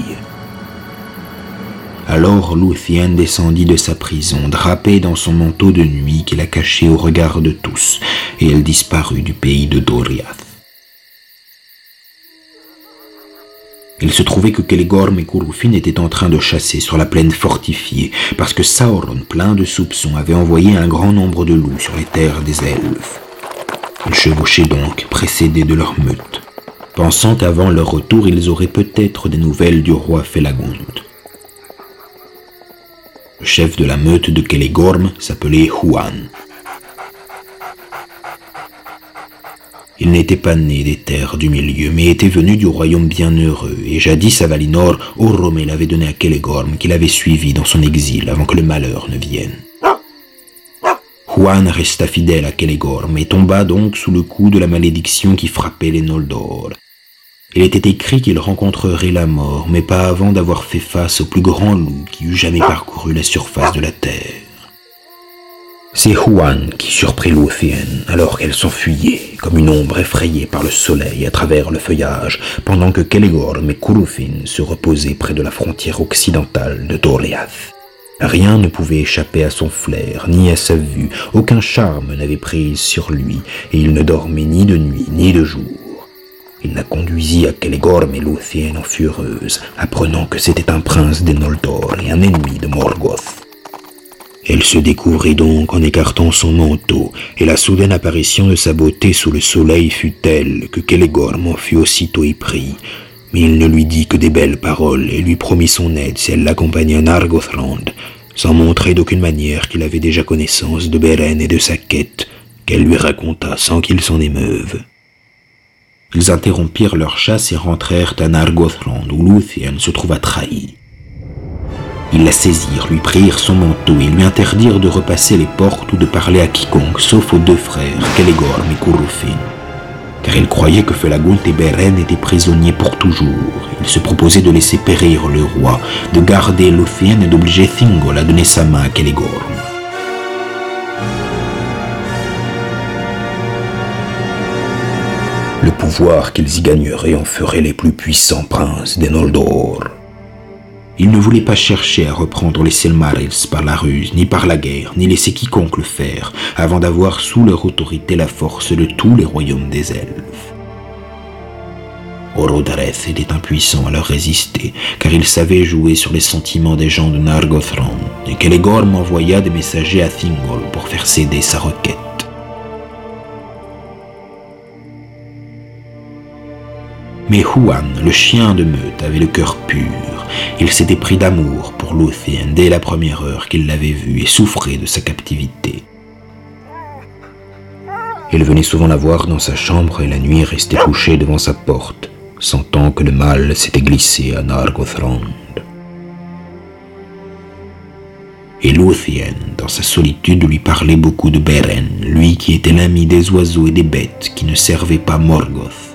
Alors Luthien descendit de sa prison, drapée dans son manteau de nuit qui la cachait au regard de tous, et elle disparut du pays de Doriath. Il se trouvait que Kelegorm et Kurufin étaient en train de chasser sur la plaine fortifiée, parce que Sauron, plein de soupçons, avait envoyé un grand nombre de loups sur les terres des elfes. Ils chevauchaient donc, précédés de leur meute, pensant qu'avant leur retour ils auraient peut-être des nouvelles du roi Felagund. Le chef de la meute de Kelegorm s'appelait Huan, Il n'était pas né des terres du milieu, mais était venu du royaume bienheureux, et jadis à Valinor, Oromé l'avait donné à Kelegorm, qu'il avait suivi dans son exil avant que le malheur ne vienne. Juan resta fidèle à Kelegorm et tomba donc sous le coup de la malédiction qui frappait les Noldor. Il était écrit qu'il rencontrerait la mort, mais pas avant d'avoir fait face au plus grand loup qui eût jamais parcouru la surface de la terre. C'est Juan qui surprit Luthien alors qu'elle s'enfuyait, comme une ombre effrayée par le soleil à travers le feuillage, pendant que Kelegorm et Kurufin se reposaient près de la frontière occidentale de Doriath. Rien ne pouvait échapper à son flair, ni à sa vue, aucun charme n'avait prise sur lui, et il ne dormait ni de nuit ni de jour. Il la conduisit à Kelegorm et Luthien en fureuse, apprenant que c'était un prince des Noldor et un ennemi de Morgoth. Elle se découvrit donc en écartant son manteau, et la soudaine apparition de sa beauté sous le soleil fut telle que Kelegorm en fut aussitôt épris. Mais il ne lui dit que des belles paroles et lui promit son aide si elle l'accompagnait à Nargothrand, sans montrer d'aucune manière qu'il avait déjà connaissance de Beren et de sa quête, qu'elle lui raconta sans qu'il s'en émeuve. Ils interrompirent leur chasse et rentrèrent à Nargothrand, où Luthien se trouva trahi. Ils la saisirent, lui prirent son manteau et lui interdirent de repasser les portes ou de parler à quiconque, sauf aux deux frères, Kelegorm et Kurufin. Car ils croyaient que Felagund et Beren étaient prisonniers pour toujours. Ils se proposaient de laisser périr le roi, de garder Luthien et d'obliger Thingol à donner sa main à Kelegorm. Le pouvoir qu'ils y gagneraient en ferait les plus puissants princes des Noldor. Il ne voulait pas chercher à reprendre les Silmarils par la ruse, ni par la guerre, ni laisser quiconque le faire, avant d'avoir sous leur autorité la force de tous les royaumes des elfes. Orodareth était impuissant à leur résister, car il savait jouer sur les sentiments des gens de Nargothrond, et Kelegorm envoya des messagers à Thingol pour faire céder sa requête. Mais Huan, le chien de meute, avait le cœur pur. Il s'était pris d'amour pour Luthien dès la première heure qu'il l'avait vue et souffrait de sa captivité. Il venait souvent la voir dans sa chambre et la nuit restait couché devant sa porte, sentant que le mal s'était glissé à Nargothrond. Et Luthien, dans sa solitude, lui parlait beaucoup de Beren, lui qui était l'ami des oiseaux et des bêtes qui ne servaient pas Morgoth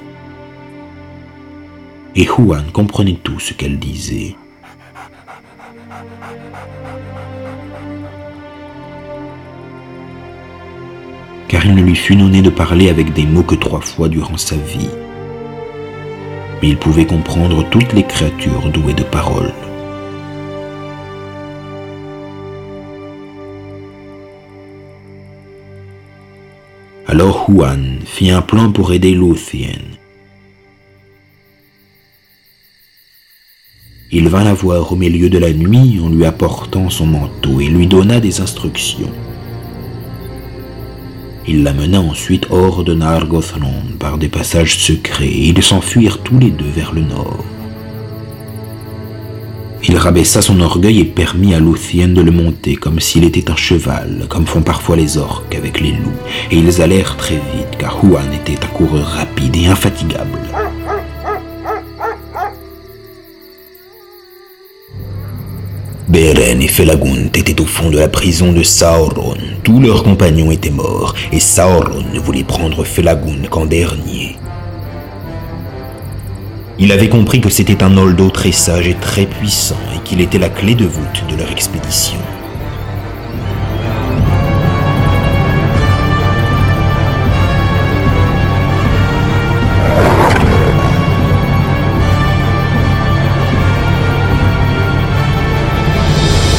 et Juan comprenait tout ce qu'elle disait. Car il ne lui fut donné de parler avec des mots que trois fois durant sa vie. Mais il pouvait comprendre toutes les créatures douées de paroles. Alors Juan fit un plan pour aider Luthien Il vint la voir au milieu de la nuit en lui apportant son manteau et lui donna des instructions. Il la mena ensuite hors de Nargothrond par des passages secrets et ils s'enfuirent tous les deux vers le nord. Il rabaissa son orgueil et permit à Luthien de le monter comme s'il était un cheval, comme font parfois les orques avec les loups, et ils allèrent très vite car Huan était un coureur rapide et infatigable. Beren et Felagund étaient au fond de la prison de Sauron. Tous leurs compagnons étaient morts, et Sauron ne voulait prendre Felagund qu'en dernier. Il avait compris que c'était un Noldo très sage et très puissant et qu'il était la clé de voûte de leur expédition.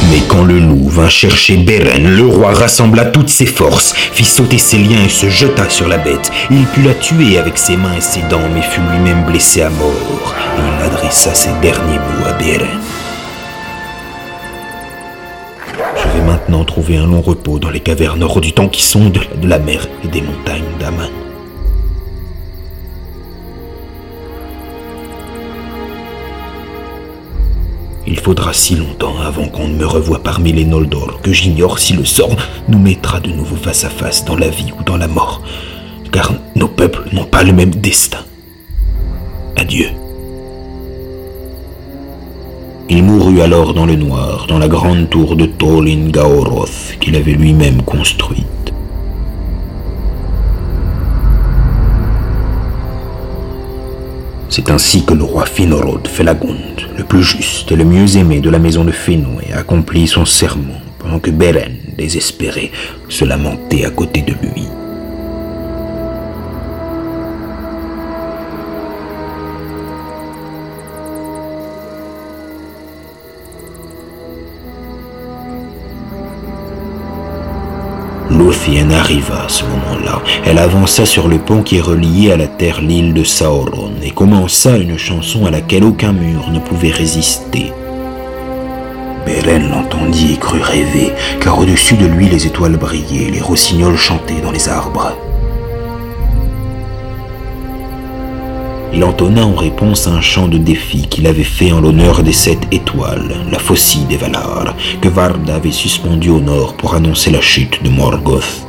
Mais quand le loup vint chercher Beren, le roi rassembla toutes ses forces, fit sauter ses liens et se jeta sur la bête. Il put la tuer avec ses mains et ses dents, mais fut lui-même blessé à mort. Il adressa ses derniers mots à Beren. Je vais maintenant trouver un long repos dans les cavernes hors du temps qui sont de de la mer et des montagnes d'Aman. Il faudra si longtemps avant qu'on ne me revoie parmi les Noldor que j'ignore si le sort nous mettra de nouveau face à face dans la vie ou dans la mort, car nos peuples n'ont pas le même destin. Adieu. Il mourut alors dans le noir, dans la grande tour de Tolin Gaoroth qu'il avait lui-même construite. C'est ainsi que le roi Finrod Felagund, le plus juste et le mieux aimé de la maison de Finwë, accomplit son serment pendant que Beren, désespéré, se lamentait à côté de lui. Arriva à ce moment-là. Elle avança sur le pont qui reliait à la terre l'île de Sauron et commença une chanson à laquelle aucun mur ne pouvait résister. Beren l'entendit et crut rêver, car au-dessus de lui les étoiles brillaient, les rossignols chantaient dans les arbres. Il entonna en réponse un chant de défi qu'il avait fait en l'honneur des sept étoiles, la faucille des Valar, que Vard avait suspendue au nord pour annoncer la chute de Morgoth.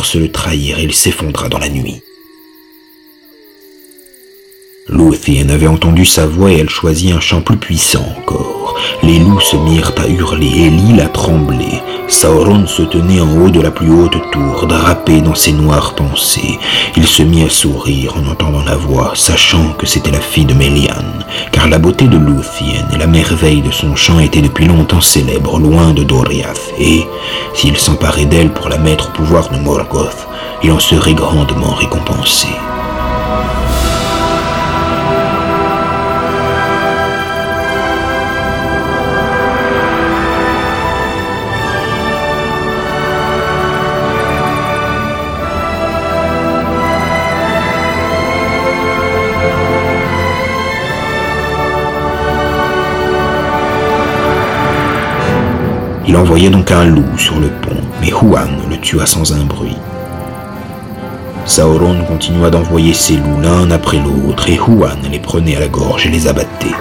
Forces le trahirent et il s'effondra dans la nuit. Lúthien avait entendu sa voix et elle choisit un chant plus puissant encore. Les loups se mirent à hurler et l'île a tremblé. Sauron se tenait en haut de la plus haute tour, drapé dans ses noires pensées. Il se mit à sourire en entendant la voix, sachant que c'était la fille de Melian, car la beauté de Lúthien et la merveille de son chant étaient depuis longtemps célèbres loin de Doriath, et s'il s'emparait d'elle pour la mettre au pouvoir de Morgoth, il en serait grandement récompensé. Il envoya donc un loup sur le pont, mais Huan le tua sans un bruit. Sauron continua d'envoyer ses loups l'un après l'autre, et Huan les prenait à la gorge et les abattait.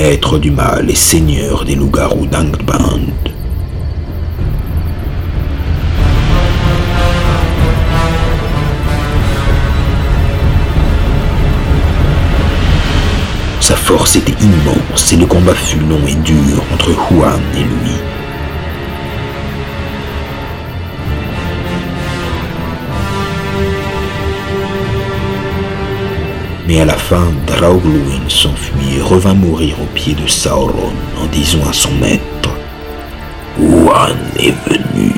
Maître du mal et seigneur des loups-garous d'Angband. Sa force était immense et le combat fut long et dur entre Huan et lui. Mais à la fin, Draugluin s'enfuit et revint mourir aux pieds de Sauron en disant à son maître Huan est venu.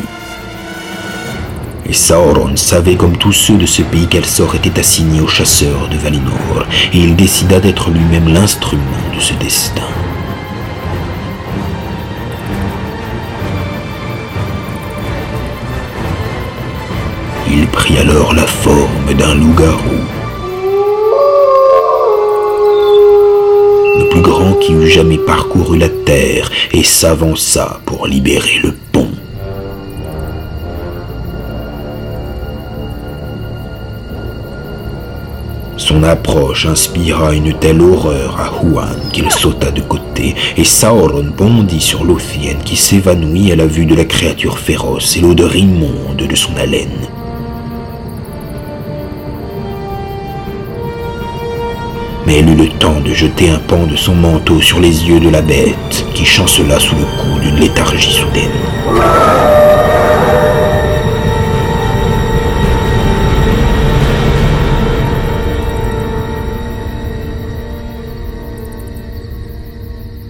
Et Sauron savait comme tous ceux de ce pays qu'Elsor était assigné aux chasseurs de Valinor, et il décida d'être lui-même l'instrument de ce destin. Il prit alors la forme d'un loup-garou, qui eût jamais parcouru la terre, et s'avança pour libérer le pont. Son approche inspira une telle horreur à Huan qu'il sauta de côté, et Sauron bondit sur Lothienne qui s'évanouit à la vue de la créature féroce et l'odeur immonde de son haleine. De jeter un pan de son manteau sur les yeux de la bête, qui chancela sous le coup d'une léthargie soudaine.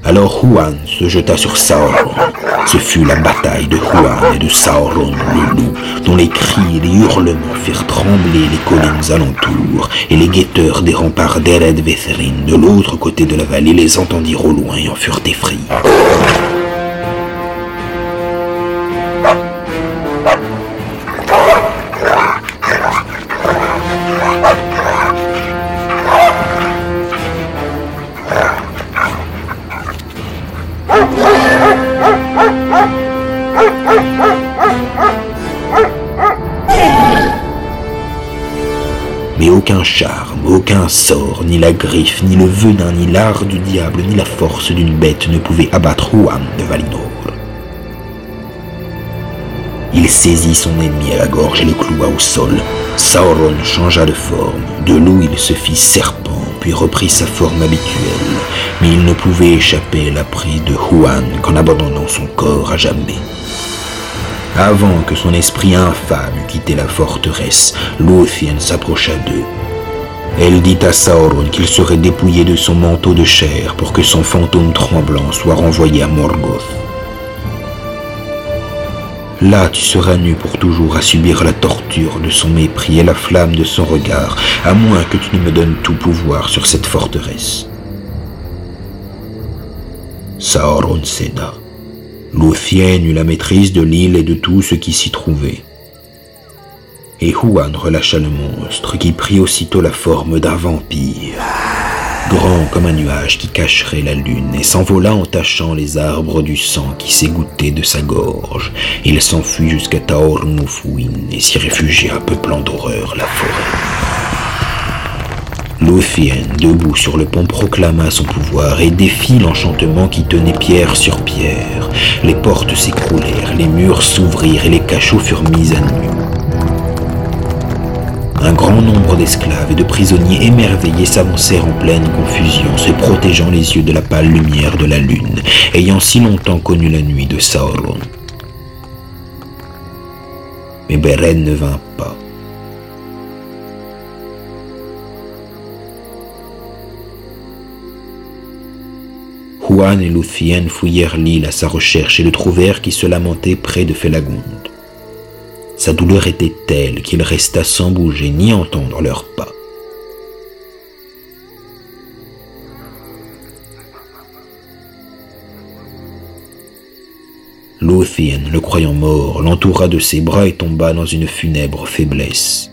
Alors Huan se jeta sur Sauron. Ce fut la bataille de Huan et de Sauron le loup, dont les cris et les hurlements firent trembler les collines alentours, et les guetteurs des remparts d'Ered Vetherin de l'autre côté de la vallée les entendirent au loin et en furent effrayés. Aucun charme, aucun sort, ni la griffe, ni le venin, ni l'art du diable, ni la force d'une bête ne pouvaient abattre Huan de Valinor. Il saisit son ennemi à la gorge et le cloua au sol. Sauron changea de forme. De loup, il se fit serpent, puis reprit sa forme habituelle. Mais il ne pouvait échapper à la prise de Huan qu'en abandonnant son corps à jamais. Avant que son esprit infâme eût quitté la forteresse, Lúthien s'approcha d'eux. Elle dit à Sauron qu'il serait dépouillé de son manteau de chair pour que son fantôme tremblant soit renvoyé à Morgoth. Là, tu seras nu pour toujours à subir la torture de son mépris et la flamme de son regard, à moins que tu ne me donnes tout pouvoir sur cette forteresse. Sauron céda. Lúthien eut la maîtrise de l'île et de tout ce qui s'y trouvait. Et Huan relâcha le monstre, qui prit aussitôt la forme d'un vampire, grand comme un nuage qui cacherait la lune, et s'envola en tâchant les arbres du sang qui s'égouttaient de sa gorge. Il s'enfuit jusqu'à Taor Mufuin et s'y réfugia, peuplant d'horreur la forêt. Lúthien, debout sur le pont, proclama son pouvoir et défit l'enchantement qui tenait pierre sur pierre. Les portes s'écroulèrent, les murs s'ouvrirent et les cachots furent mis à nu. Un grand nombre d'esclaves et de prisonniers émerveillés s'avancèrent en pleine confusion, se protégeant les yeux de la pâle lumière de la lune, ayant si longtemps connu la nuit de Sauron. Mais Beren ne vint pas. Huan et Lúthien fouillèrent l'île à sa recherche et le trouvèrent qui se lamentait près de Felagund. Sa douleur était telle qu'il resta sans bouger ni entendre leurs pas. Lúthien, le croyant mort, l'entoura de ses bras et tomba dans une funèbre faiblesse.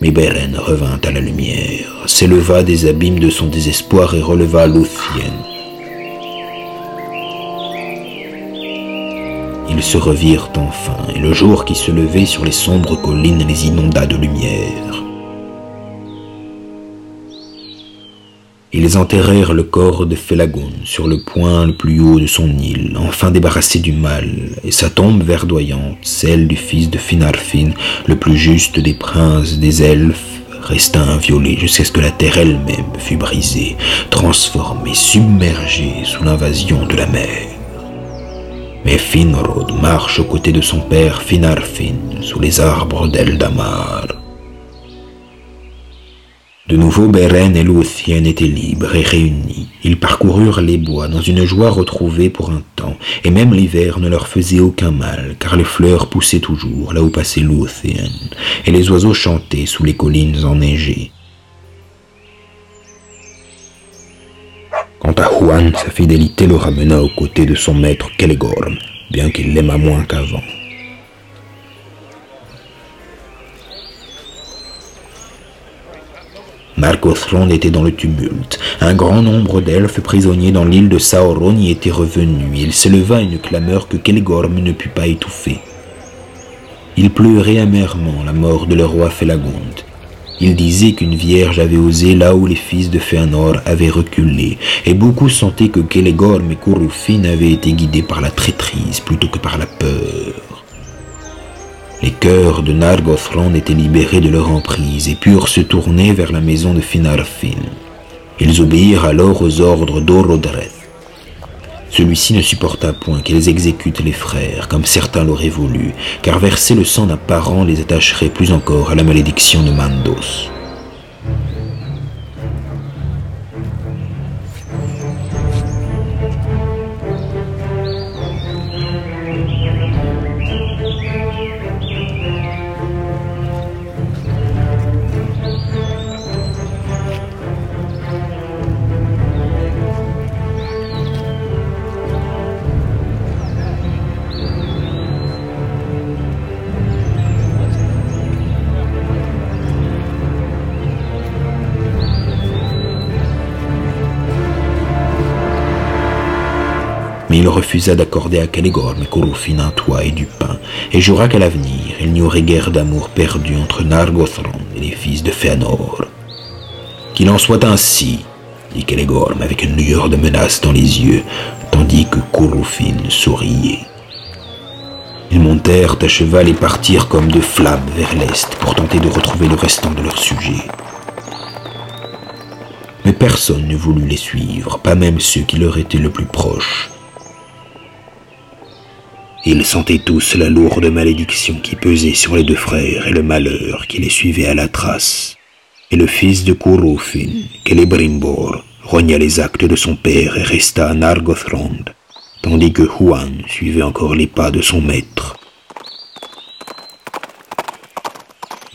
Mais Beren revint à la lumière, s'éleva des abîmes de son désespoir et releva Lúthien. Il ils se revirent enfin, et le jour qui se levait sur les sombres collines les inonda de lumière. Ils enterrèrent le corps de Félagon sur le point le plus haut de son île, enfin débarrassé du mal, et sa tombe verdoyante, celle du fils de Finarfin, le plus juste des princes des elfes, resta inviolée jusqu'à ce que la terre elle-même fût brisée, transformée, submergée sous l'invasion de la mer. Mais Finrod marche aux côtés de son père Finarfin sous les arbres d'Eldamar. De nouveau, Beren et Luthien étaient libres et réunis. Ils parcoururent les bois dans une joie retrouvée pour un temps, et même l'hiver ne leur faisait aucun mal, car les fleurs poussaient toujours là où passait Luthien, et les oiseaux chantaient sous les collines enneigées. Quant à Juan, sa fidélité le ramena aux côtés de son maître Kelegorm, bien qu'il l'aimât moins qu'avant. Nargothrond était dans le tumulte. Un grand nombre d'elfes prisonniers dans l'île de Sauron y étaient revenus. Il s'éleva une clameur que Kelgorm ne put pas étouffer. Il pleurait amèrement la mort de leur roi Felagund. Il disait qu'une vierge avait osé là où les fils de Fëanor avaient reculé, et beaucoup sentaient que Kelegorm et Curufin avaient été guidés par la traîtrise plutôt que par la peur. Les cœurs de Nargothrond étaient libérés de leur emprise et purent se tourner vers la maison de Finarfin. Ils obéirent alors aux ordres d'Orodreth. Celui-ci ne supporta point qu'ils exécutent les frères, comme certains l'auraient voulu, car verser le sang d'un parent les attacherait plus encore à la malédiction de Mandos. Il refusa d'accorder à Caligorm et Corufin un toit et du pain, et jura qu'à l'avenir il n'y aurait guère d'amour perdu entre Nargothrond et les fils de Fëanor. Qu'il en soit ainsi, dit Caligorm avec une lueur de menace dans les yeux, tandis que Corufin souriait. Ils montèrent à cheval et partirent comme deux flammes vers l'est pour tenter de retrouver le restant de leur sujet. Mais personne ne voulut les suivre, pas même ceux qui leur étaient le plus proches. Ils sentaient tous la lourde malédiction qui pesait sur les deux frères et le malheur qui les suivait à la trace. Et le fils de Curufin, Celebrimbor, rogna les actes de son père et resta à Nargothrond, tandis que Huan suivait encore les pas de son maître.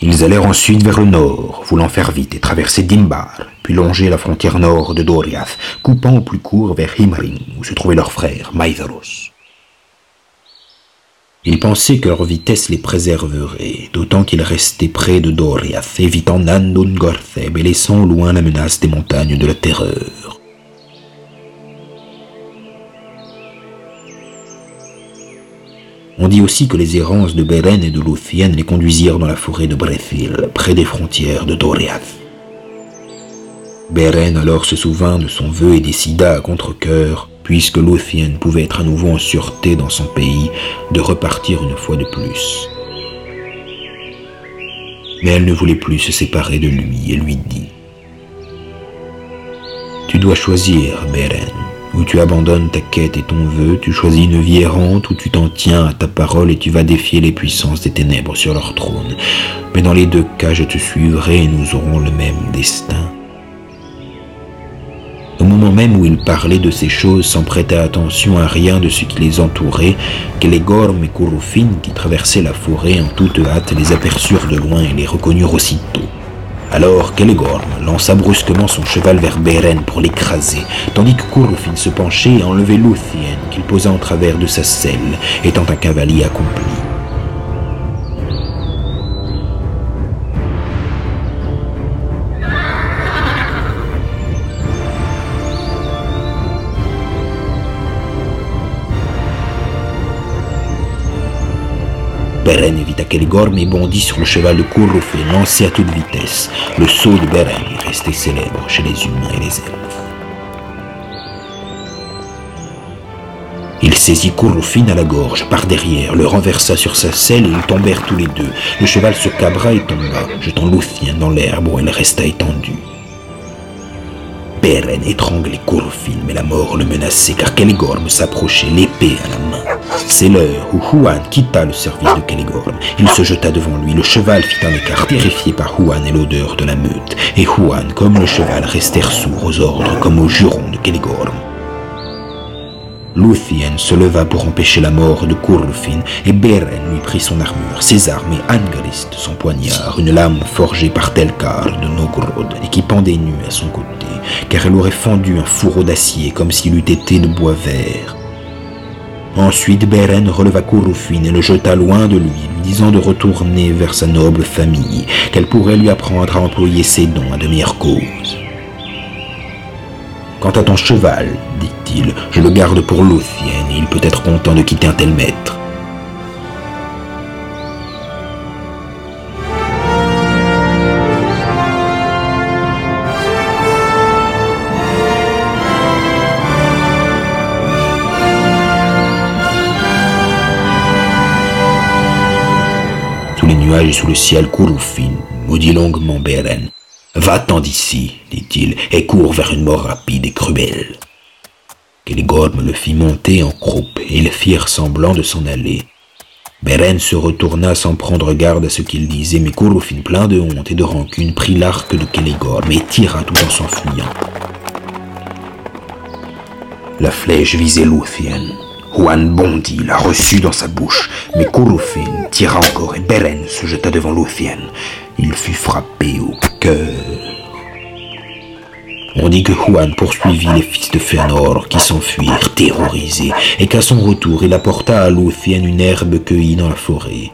Ils allèrent ensuite vers le nord, voulant faire vite et traverser Dimbar, puis longer la frontière nord de Doriath, coupant au plus court vers Himring, où se trouvait leur frère, Maïdaros. Ils pensaient que leur vitesse les préserverait, d'autant qu'ils restaient près de Doriath, évitant Nandun Gortheb et laissant loin la menace des montagnes de la terreur. On dit aussi que les errances de Beren et de Luthien les conduisirent dans la forêt de Brethil, près des frontières de Doriath. Beren alors se souvint de son vœu et décida à contre-coeur, puisque Luthien pouvait être à nouveau en sûreté dans son pays, de repartir une fois de plus. Mais elle ne voulait plus se séparer de lui et lui dit Tu dois choisir, Beren, où tu abandonnes ta quête et ton vœu, tu choisis une vie errante où tu t'en tiens à ta parole et tu vas défier les puissances des ténèbres sur leur trône. Mais dans les deux cas, je te suivrai et nous aurons le même destin. Au moment même où il parlait de ces choses sans prêter attention à rien de ce qui les entourait, que et Curufin qui traversaient la forêt en toute hâte les aperçurent de loin et les reconnurent aussitôt. Alors Kelegorm lança brusquement son cheval vers Beren pour l'écraser, tandis que Curufin se penchait et enlevait Luthien qu'il posa en travers de sa selle, étant un cavalier accompli. Beren évita Kelegorm et bondit sur le cheval de Kurrufin, lancé à toute vitesse. Le saut de Beren est resté célèbre chez les humains et les elfes. Il saisit Kurrufin à la gorge, par derrière, le renversa sur sa selle et ils tombèrent tous les deux. Le cheval se cabra et tomba, jetant Luthien dans l'herbe où elle resta étendue. Beren étranglait Kurrufin, mais la mort le menaçait car Kelegorm s'approchait, l'épée à la main. C'est l'heure où Huan quitta le service de Kelegorm. Il se jeta devant lui. Le cheval fit un écart terrifié par Huan et l'odeur de la meute. Et Huan, comme le cheval, restèrent sourds aux ordres comme aux jurons de Kelegorm. Luthien se leva pour empêcher la mort de Kurlufin et Beren lui prit son armure, ses armes et Angrist son poignard, une lame forgée par Telkar de Nogrod et qui pendait nue à son côté, car elle aurait fendu un fourreau d'acier comme s'il eût été de bois vert. Ensuite Beren releva Kurufin et le jeta loin de lui, lui disant de retourner vers sa noble famille, qu'elle pourrait lui apprendre à employer ses dons à de meilleures causes. Quant à ton cheval, dit-il, je le garde pour et il peut être content de quitter un tel maître. Sous les nuages et sous le ciel, Kurufin maudit longuement Beren. Va-t'en d'ici, dit-il, et cours vers une mort rapide et cruelle. Kelegorm le fit monter en croupe, et ils firent semblant de s'en aller. Beren se retourna sans prendre garde à ce qu'il disait, mais Kurufin, plein de honte et de rancune, prit l'arc de Kelegorm et tira tout en s'enfuyant. La flèche visait Luthien. Juan bondit, la reçut dans sa bouche, mais Kurufin tira encore et Beren se jeta devant Luthien. Il fut frappé au On dit que Juan poursuivit les fils de Fëanor qui s'enfuirent terrorisés et qu'à son retour il apporta à Luthien une herbe cueillie dans la forêt.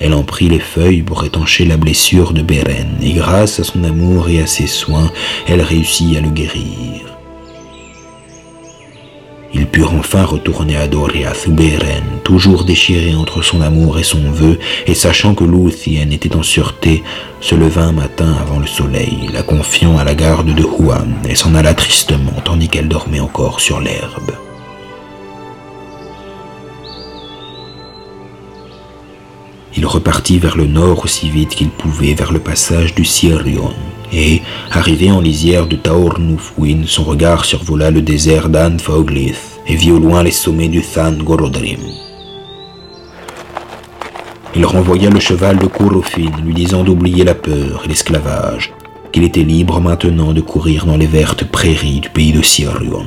Elle en prit les feuilles pour étancher la blessure de Beren et grâce à son amour et à ses soins, elle réussit à le guérir. Ils purent enfin retourner à Doriath où Beren, toujours déchiré entre son amour et son vœu, et sachant que Luthien était en sûreté, se leva un matin avant le soleil, la confiant à la garde de Huan, et s'en alla tristement tandis qu'elle dormait encore sur l'herbe. Il repartit vers le nord aussi vite qu'il pouvait vers le passage du Sirion, et, arrivé en lisière de Taornufwin, son regard survola le désert d'Anfoglith et vit au loin les sommets du Than Gorodrim. Il renvoya le cheval de Kurofin, lui disant d'oublier la peur et l'esclavage, qu'il était libre maintenant de courir dans les vertes prairies du pays de Sirion.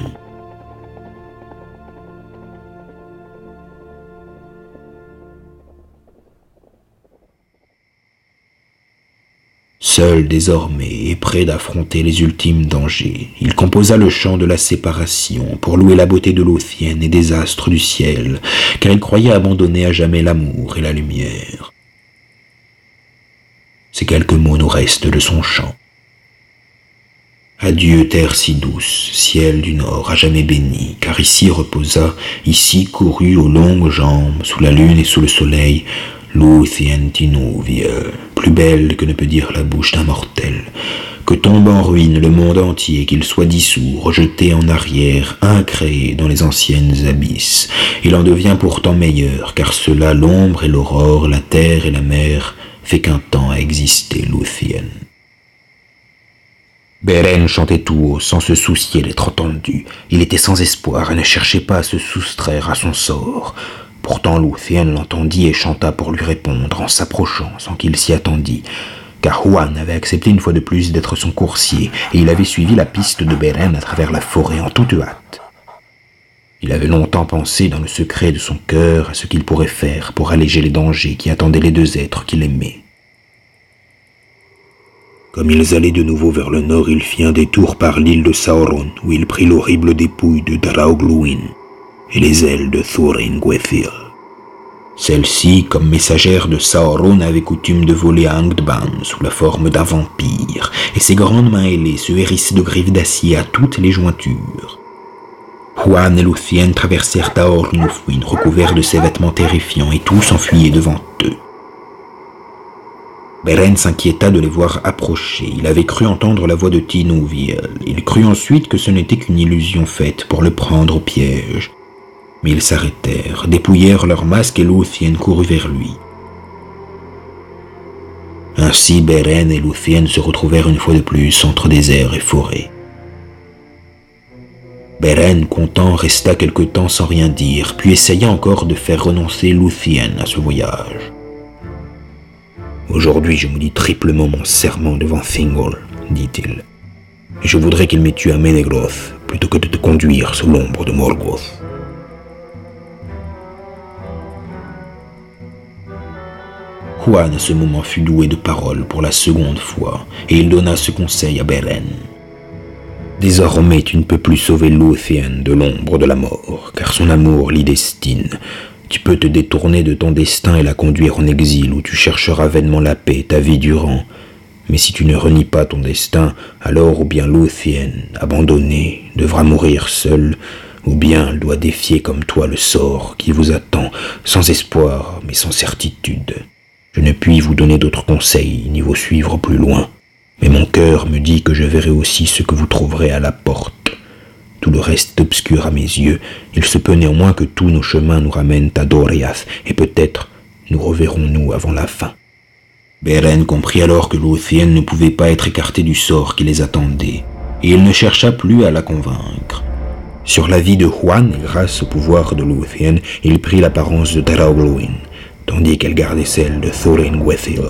Seul désormais et prêt d'affronter les ultimes dangers, il composa le chant de la séparation pour louer la beauté de l'Othienne et des astres du ciel, car il croyait abandonner à jamais l'amour et la lumière. Ces quelques mots nous restent de son chant. Adieu terre si douce, ciel du nord à jamais béni, car ici reposa, ici courut aux longues jambes, sous la lune et sous le soleil, vieux, plus belle que ne peut dire la bouche d'un mortel, que tombe en ruine le monde entier, qu'il soit dissous, rejeté en arrière, incréé dans les anciennes abysses. Il en devient pourtant meilleur, car cela, l'ombre et l'aurore, la terre et la mer, fait qu'un temps a existé Luthien. Beren chantait tout haut, sans se soucier d'être entendu. Il était sans espoir et ne cherchait pas à se soustraire à son sort. Pourtant Luthien l'entendit et chanta pour lui répondre en s'approchant sans qu'il s'y attendît, car Juan avait accepté une fois de plus d'être son coursier et il avait suivi la piste de Beren à travers la forêt en toute hâte. Il avait longtemps pensé dans le secret de son cœur à ce qu'il pourrait faire pour alléger les dangers qui attendaient les deux êtres qu'il aimait. Comme ils allaient de nouveau vers le nord, il fit un détour par l'île de Sauron, où il prit l'horrible dépouille de Draugluin et les ailes de Thorin Gwethil. Celle-ci, comme messagère de Sauron, avait coutume de voler à Angdban sous la forme d'un vampire, et ses grandes mains ailées se hérissaient de griffes d'acier à toutes les jointures. Juan et Luthien traversèrent Taor Nufwin, recouverts de ses vêtements terrifiants, et tous s'enfuyaient devant eux. Beren s'inquiéta de les voir approcher. Il avait cru entendre la voix de Tinouviel. Il crut ensuite que ce n'était qu'une illusion faite pour le prendre au piège. Ils s'arrêtèrent, dépouillèrent leurs masques et Luthien courut vers lui. Ainsi Beren et Luthien se retrouvèrent une fois de plus entre désert et forêt. Beren, content, resta quelque temps sans rien dire, puis essaya encore de faire renoncer Luthien à ce voyage. Aujourd'hui, je dis triplement mon serment devant Thingol, dit-il. Je voudrais qu'il m'ait tué à Menegroth plutôt que de te conduire sous l'ombre de Morgoth. À ce moment fut doué de paroles pour la seconde fois, et il donna ce conseil à Beren. Désormais tu ne peux plus sauver Luthien de l'ombre de la mort, car son amour l'y destine, tu peux te détourner de ton destin et la conduire en exil où tu chercheras vainement la paix ta vie durant. Mais si tu ne renies pas ton destin, alors ou bien Luthien, abandonnée, devra mourir seule, ou bien elle doit défier comme toi le sort qui vous attend, sans espoir mais sans certitude. Je ne puis vous donner d'autres conseils, ni vous suivre plus loin, mais mon cœur me dit que je verrai aussi ce que vous trouverez à la porte. Tout le reste est obscur à mes yeux. Il se peut néanmoins que tous nos chemins nous ramènent à Doriath, et peut-être nous reverrons-nous avant la fin. Beren comprit alors que Luthien ne pouvait pas être écarté du sort qui les attendait, et il ne chercha plus à la convaincre. Sur la vie de Juan, grâce au pouvoir de Luthien, il prit l'apparence de Draugluin, tandis qu'elle gardait celle de Thorin Gwethil.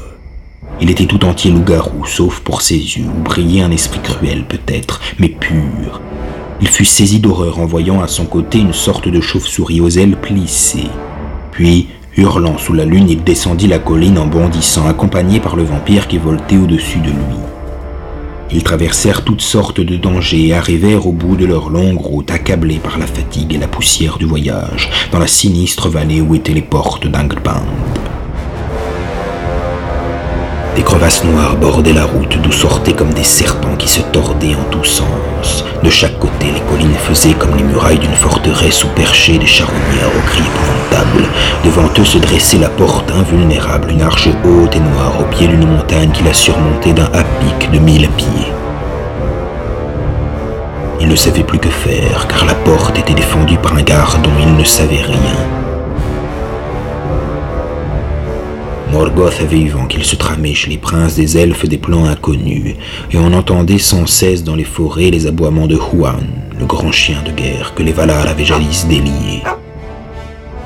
Il était tout entier loup-garou, sauf pour ses yeux, où brillait un esprit cruel peut-être, mais pur, il fut saisi d'horreur en voyant à son côté une sorte de chauve-souris aux ailes plissées. Puis, hurlant sous la lune, il descendit la colline en bondissant, accompagné par le vampire qui voltait au-dessus de lui. Ils traversèrent toutes sortes de dangers et arrivèrent au bout de leur longue route, accablés par la fatigue et la poussière du voyage, dans la sinistre vallée où étaient les portes d'Angband. Des crevasses noires bordaient la route d'où sortaient comme des serpents qui se tordaient en tous sens. De chaque côté, les collines faisaient comme les murailles d'une forteresse où perchaient des charognards aux cris Devant eux se dressait la porte invulnérable, une arche haute et noire au pied d'une montagne qui la surmontait d'un à-pic de mille pieds. Ils ne savaient plus que faire, car la porte était défendue par un garde dont ils ne savaient rien. Morgoth avait eu vent qu'il se tramait chez les princes des elfes des plans inconnus, et on entendait sans cesse dans les forêts les aboiements de Huan, le grand chien de guerre que les Valar avaient jadis délié.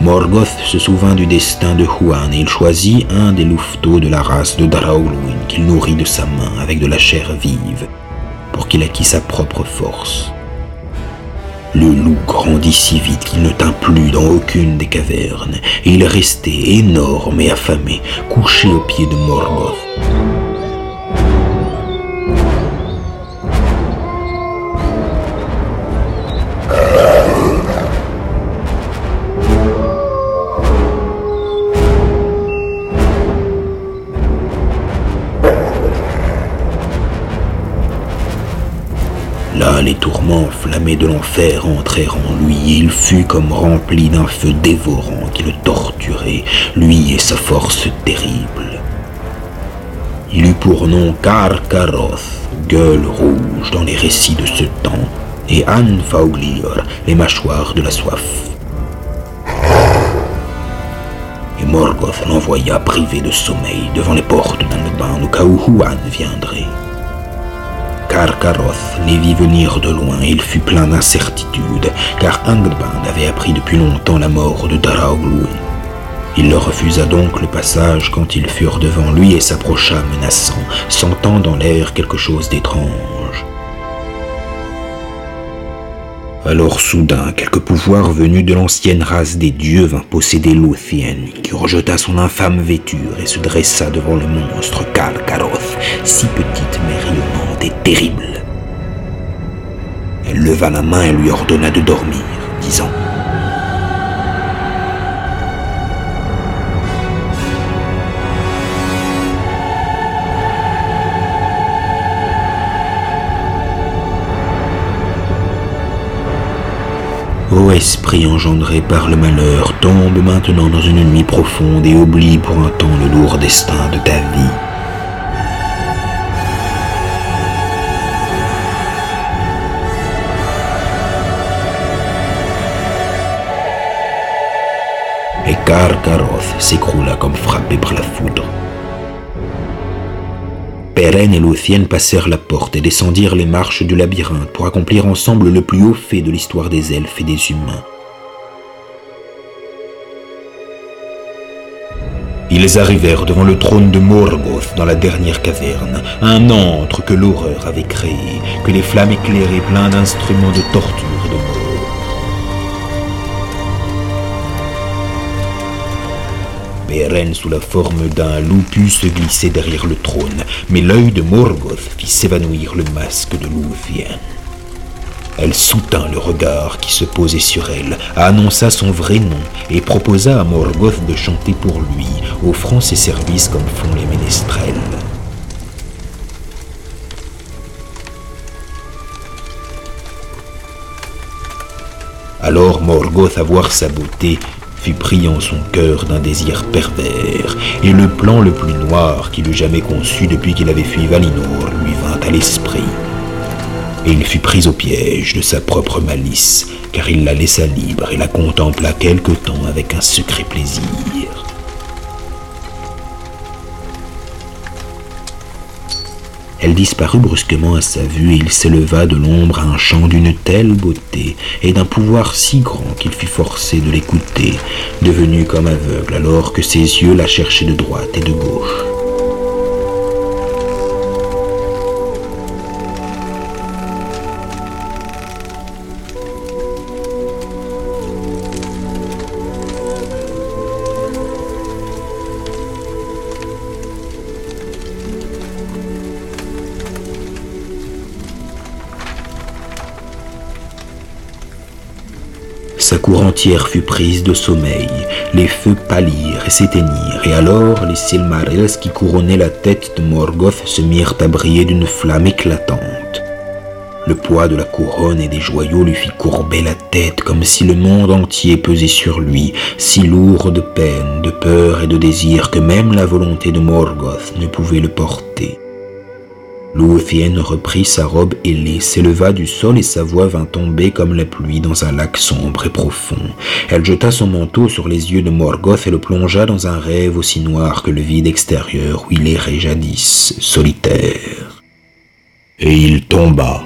Morgoth se souvint du destin de Huan et il choisit un des louveteaux de la race de Daraulwin qu'il nourrit de sa main avec de la chair vive, pour qu'il acquît sa propre force. Le loup grandit si vite qu'il ne tint plus dans aucune des cavernes, et il restait énorme et affamé, couché au pied de Morgoth. Enflammés de l'enfer entrèrent en lui, il fut comme rempli d'un feu dévorant qui le torturait, lui et sa force terrible. Il eut pour nom Karkaroth, gueule rouge dans les récits de ce temps, et Anfauglir, les mâchoires de la soif. Et Morgoth l'envoya privé de sommeil devant les portes d'un bain au cas où Huan viendrait. Karkaroth les vit venir de loin et il fut plein d'incertitude, car Angband avait appris depuis longtemps la mort de Daraugluin. Il leur refusa donc le passage quand ils furent devant lui et s'approcha menaçant, sentant dans l'air quelque chose d'étrange. Alors soudain, quelque pouvoir venu de l'ancienne race des dieux vint posséder Luthien, qui rejeta son infâme vêture et se dressa devant le monstre Karkaroth, si petite mais rayonnante terrible. Elle leva la main et lui ordonna de dormir, disant Ô esprit engendré par le malheur, tombe maintenant dans une nuit profonde et oublie pour un temps le lourd destin de ta vie. Karkaroth s'écroula comme frappé par la foudre. Pérenne et Luthien passèrent la porte et descendirent les marches du labyrinthe pour accomplir ensemble le plus haut fait de l'histoire des elfes et des humains. Ils arrivèrent devant le trône de Morgoth dans la dernière caverne, un antre que l'horreur avait créé, que les flammes éclairaient plein d'instruments de torture et de mort. Beren, sous la forme d'un loup, put se glisser derrière le trône, mais l'œil de Morgoth fit s'évanouir le masque de Lúthien. Elle soutint le regard qui se posait sur elle, annonça son vrai nom et proposa à Morgoth de chanter pour lui, offrant ses services comme font les ménestrels. Alors Morgoth, à voir sa beauté, fut pris en son cœur d'un désir pervers, et le plan le plus noir qu'il eût jamais conçu depuis qu'il avait fui Valinor lui vint à l'esprit. Et il fut pris au piège de sa propre malice, car il la laissa libre et la contempla quelque temps avec un secret plaisir. Elle disparut brusquement à sa vue et il s'éleva de l'ombre à un chant d'une telle beauté et d'un pouvoir si grand qu'il fut forcé de l'écouter, devenu comme aveugle alors que ses yeux la cherchaient de droite et de gauche. Fut prise de sommeil, les feux pâlirent et s'éteignirent, et alors les Silmarils qui couronnaient la tête de Morgoth se mirent à briller d'une flamme éclatante. Le poids de la couronne et des joyaux lui fit courber la tête comme si le monde entier pesait sur lui, si lourd de peine, de peur et de désir que même la volonté de Morgoth ne pouvait le porter. Lúthien reprit sa robe ailée, s'éleva du sol et sa voix vint tomber comme la pluie dans un lac sombre et profond. Elle jeta son manteau sur les yeux de Morgoth et le plongea dans un rêve aussi noir que le vide extérieur où il errait jadis, solitaire. Et il tomba.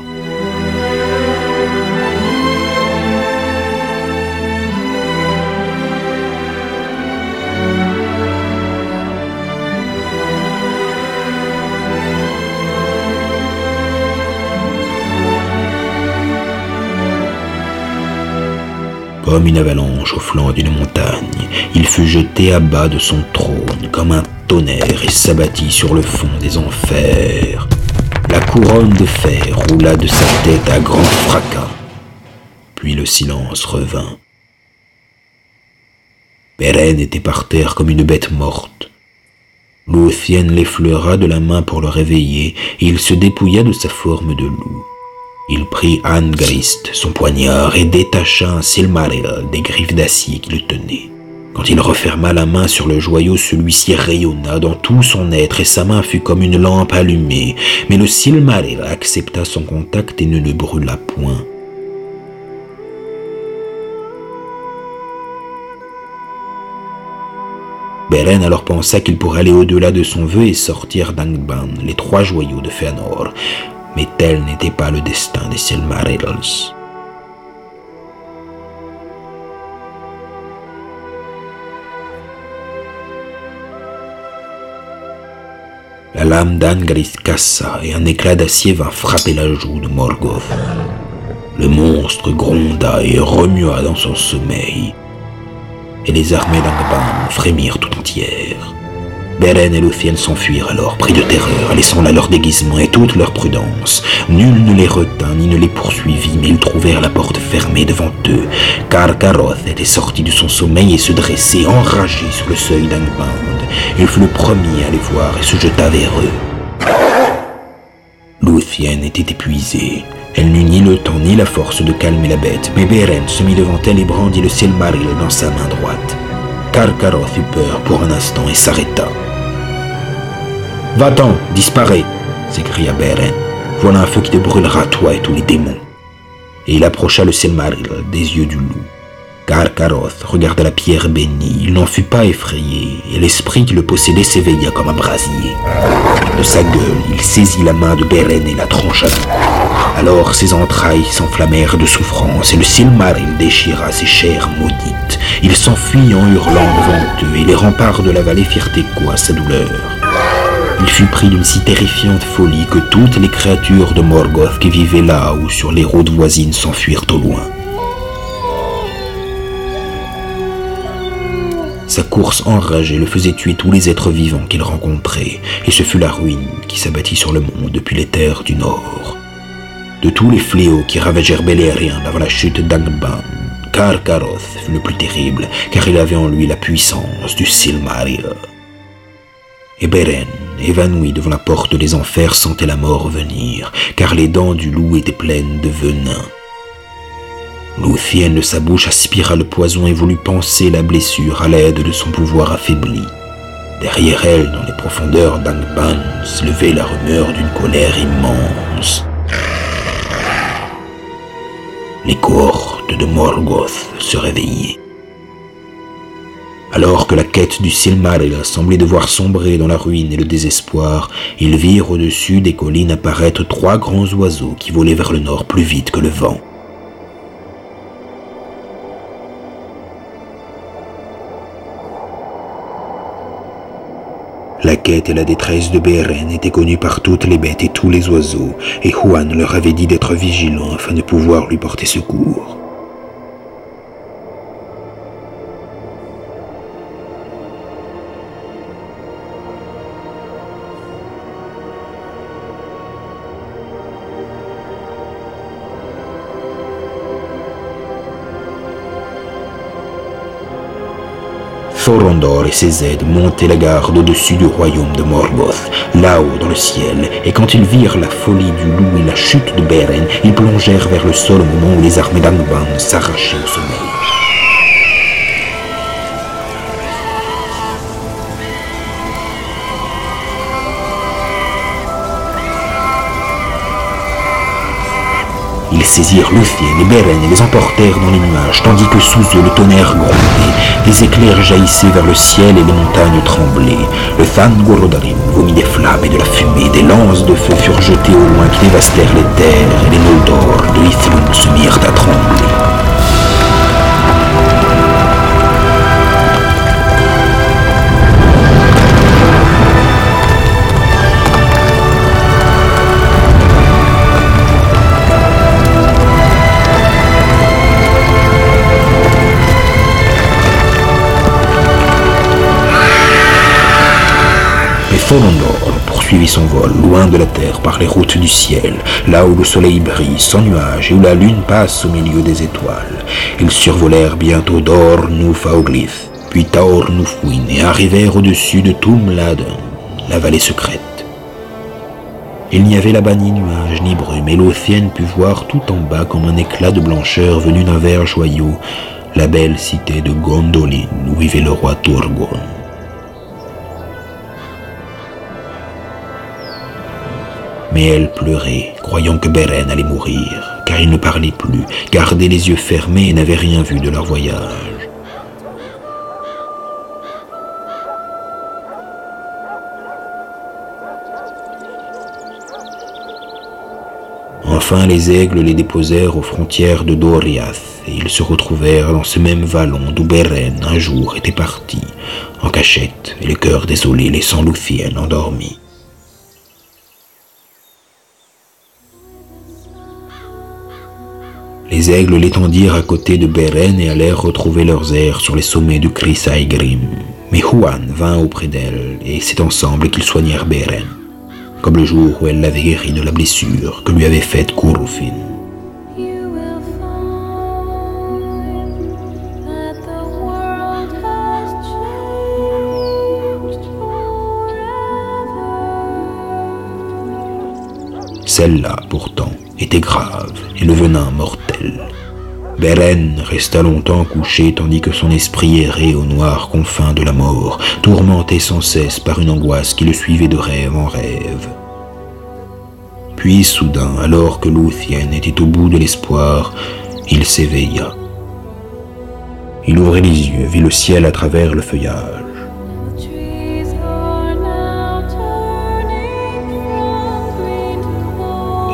Comme une avalanche au flanc d'une montagne, il fut jeté à bas de son trône comme un tonnerre et s'abattit sur le fond des enfers. La couronne de fer roula de sa tête à grand fracas. Puis le silence revint. Beren était par terre comme une bête morte. Lúthien l'effleura de la main pour le réveiller, et il se dépouilla de sa forme de loup. Il prit Angrist, son poignard, et détacha un Silmaril des griffes d'acier qui le tenaient. Quand il referma la main sur le joyau, celui-ci rayonna dans tout son être et sa main fut comme une lampe allumée. Mais le Silmaril accepta son contact et ne le brûla point. Beren alors pensa qu'il pourrait aller au-delà de son vœu et sortir d'Angban, les trois joyaux de Fëanor mais tel n'était pas le destin des Silmarils. La lame d'Angris cassa et un éclat d'acier vint frapper la joue de Morgoth. Le monstre gronda et remua dans son sommeil, et les armées d'Angban frémirent tout entières. Beren et Lúthien s'enfuirent alors, pris de terreur, laissant là leur déguisement et toute leur prudence. Nul ne les retint ni ne les poursuivit, mais ils trouvèrent la porte fermée devant eux, car Karoth était sorti de son sommeil et se dressait enragé sur le seuil d'Angband. Il fut le premier à les voir et se jeta vers eux. Lúthien était épuisé, Elle n'eut ni le temps ni la force de calmer la bête, mais Beren se mit devant elle et brandit le Silmaril dans sa main droite. Karkaroth eut peur pour un instant et s'arrêta. Va-t'en, disparais s'écria Beren. Voilà un feu qui te brûlera, toi et tous les démons. Et il approcha le Silmaril des yeux du loup. Karkaroth regarda la pierre bénie, il n'en fut pas effrayé, et l'esprit qui le possédait s'éveilla comme un brasier. De sa gueule, il saisit la main de Beren et la trancha. Alors ses entrailles s'enflammèrent de souffrance, et le Silmaril déchira ses chairs maudites. Il s'enfuit en hurlant devant eux, et les remparts de la vallée firent écho à sa douleur. Il fut pris d'une si terrifiante folie que toutes les créatures de Morgoth qui vivaient là ou sur les routes voisines s'enfuirent au loin. Sa course enragée le faisait tuer tous les êtres vivants qu'il rencontrait, et ce fut la ruine qui s'abattit sur le monde depuis les terres du Nord. De tous les fléaux qui ravagèrent Beleriand avant la chute d'Angban, Karkaroth fut le plus terrible, car il avait en lui la puissance du Silmaril. Et Beren, évanoui devant la porte des enfers, sentait la mort venir, car les dents du loup étaient pleines de venin. Luthien de sa bouche aspira le poison et voulut penser la blessure à l'aide de son pouvoir affaibli. Derrière elle, dans les profondeurs d'Angban, levait la rumeur d'une colère immense. Les cohortes de Morgoth se réveillaient. Alors que la quête du Silmaril semblait devoir sombrer dans la ruine et le désespoir, ils virent au-dessus des collines apparaître trois grands oiseaux qui volaient vers le nord plus vite que le vent. Quête et la détresse de Beren étaient connues par toutes les bêtes et tous les oiseaux, et Juan leur avait dit d'être vigilants afin de pouvoir lui porter secours. Et ses aides montaient la garde au-dessus du royaume de Morgoth, là-haut dans le ciel, et quand ils virent la folie du loup et la chute de Beren, ils plongèrent vers le sol au moment où les armées d'Angban s'arrachaient au sommeil. Ils saisirent Luthien et Beren et les emportèrent dans les nuages, tandis que sous eux le tonnerre grondait, des éclairs jaillissaient vers le ciel et les montagnes tremblaient. Le Thangorodarim vomit des flammes et de la fumée, des lances de feu furent jetées au loin qui dévastèrent les terres, et les Noldor de Ithrun se mirent à trembler. Folondor poursuivit son vol loin de la terre par les routes du ciel, là où le soleil brille sans nuages et où la lune passe au milieu des étoiles. Ils survolèrent bientôt Dor Nufaoglith, puis Taor Nufwin et arrivèrent au-dessus de Tumladen, la vallée secrète. Il n'y avait là-bas ni nuages ni brume, et Lothienne put voir tout en bas comme un éclat de blancheur venu d'un vert joyau la belle cité de Gondolin où vivait le roi Turgon. Mais elle pleurait, croyant que Beren allait mourir, car il ne parlait plus, gardait les yeux fermés et n'avait rien vu de leur voyage. Enfin, les aigles les déposèrent aux frontières de Doriath, et ils se retrouvèrent dans ce même vallon d'où Beren, un jour, était parti, en cachette, et le cœur désolé laissant Luthien endormi. Les aigles l'étendirent à côté de Beren et allèrent retrouver leurs airs sur les sommets du Grim. Mais Juan vint auprès d'elle, et c'est ensemble qu'ils soignèrent Beren, comme le jour où elle l'avait guéri de la blessure que lui avait faite Kurufin. Celle-là, pourtant, était grave et le venin Beren resta longtemps couché tandis que son esprit errait aux noirs confins de la mort, tourmenté sans cesse par une angoisse qui le suivait de rêve en rêve. Puis soudain, alors que Luthien était au bout de l'espoir, il s'éveilla. Il ouvrit les yeux, vit le ciel à travers le feuillage.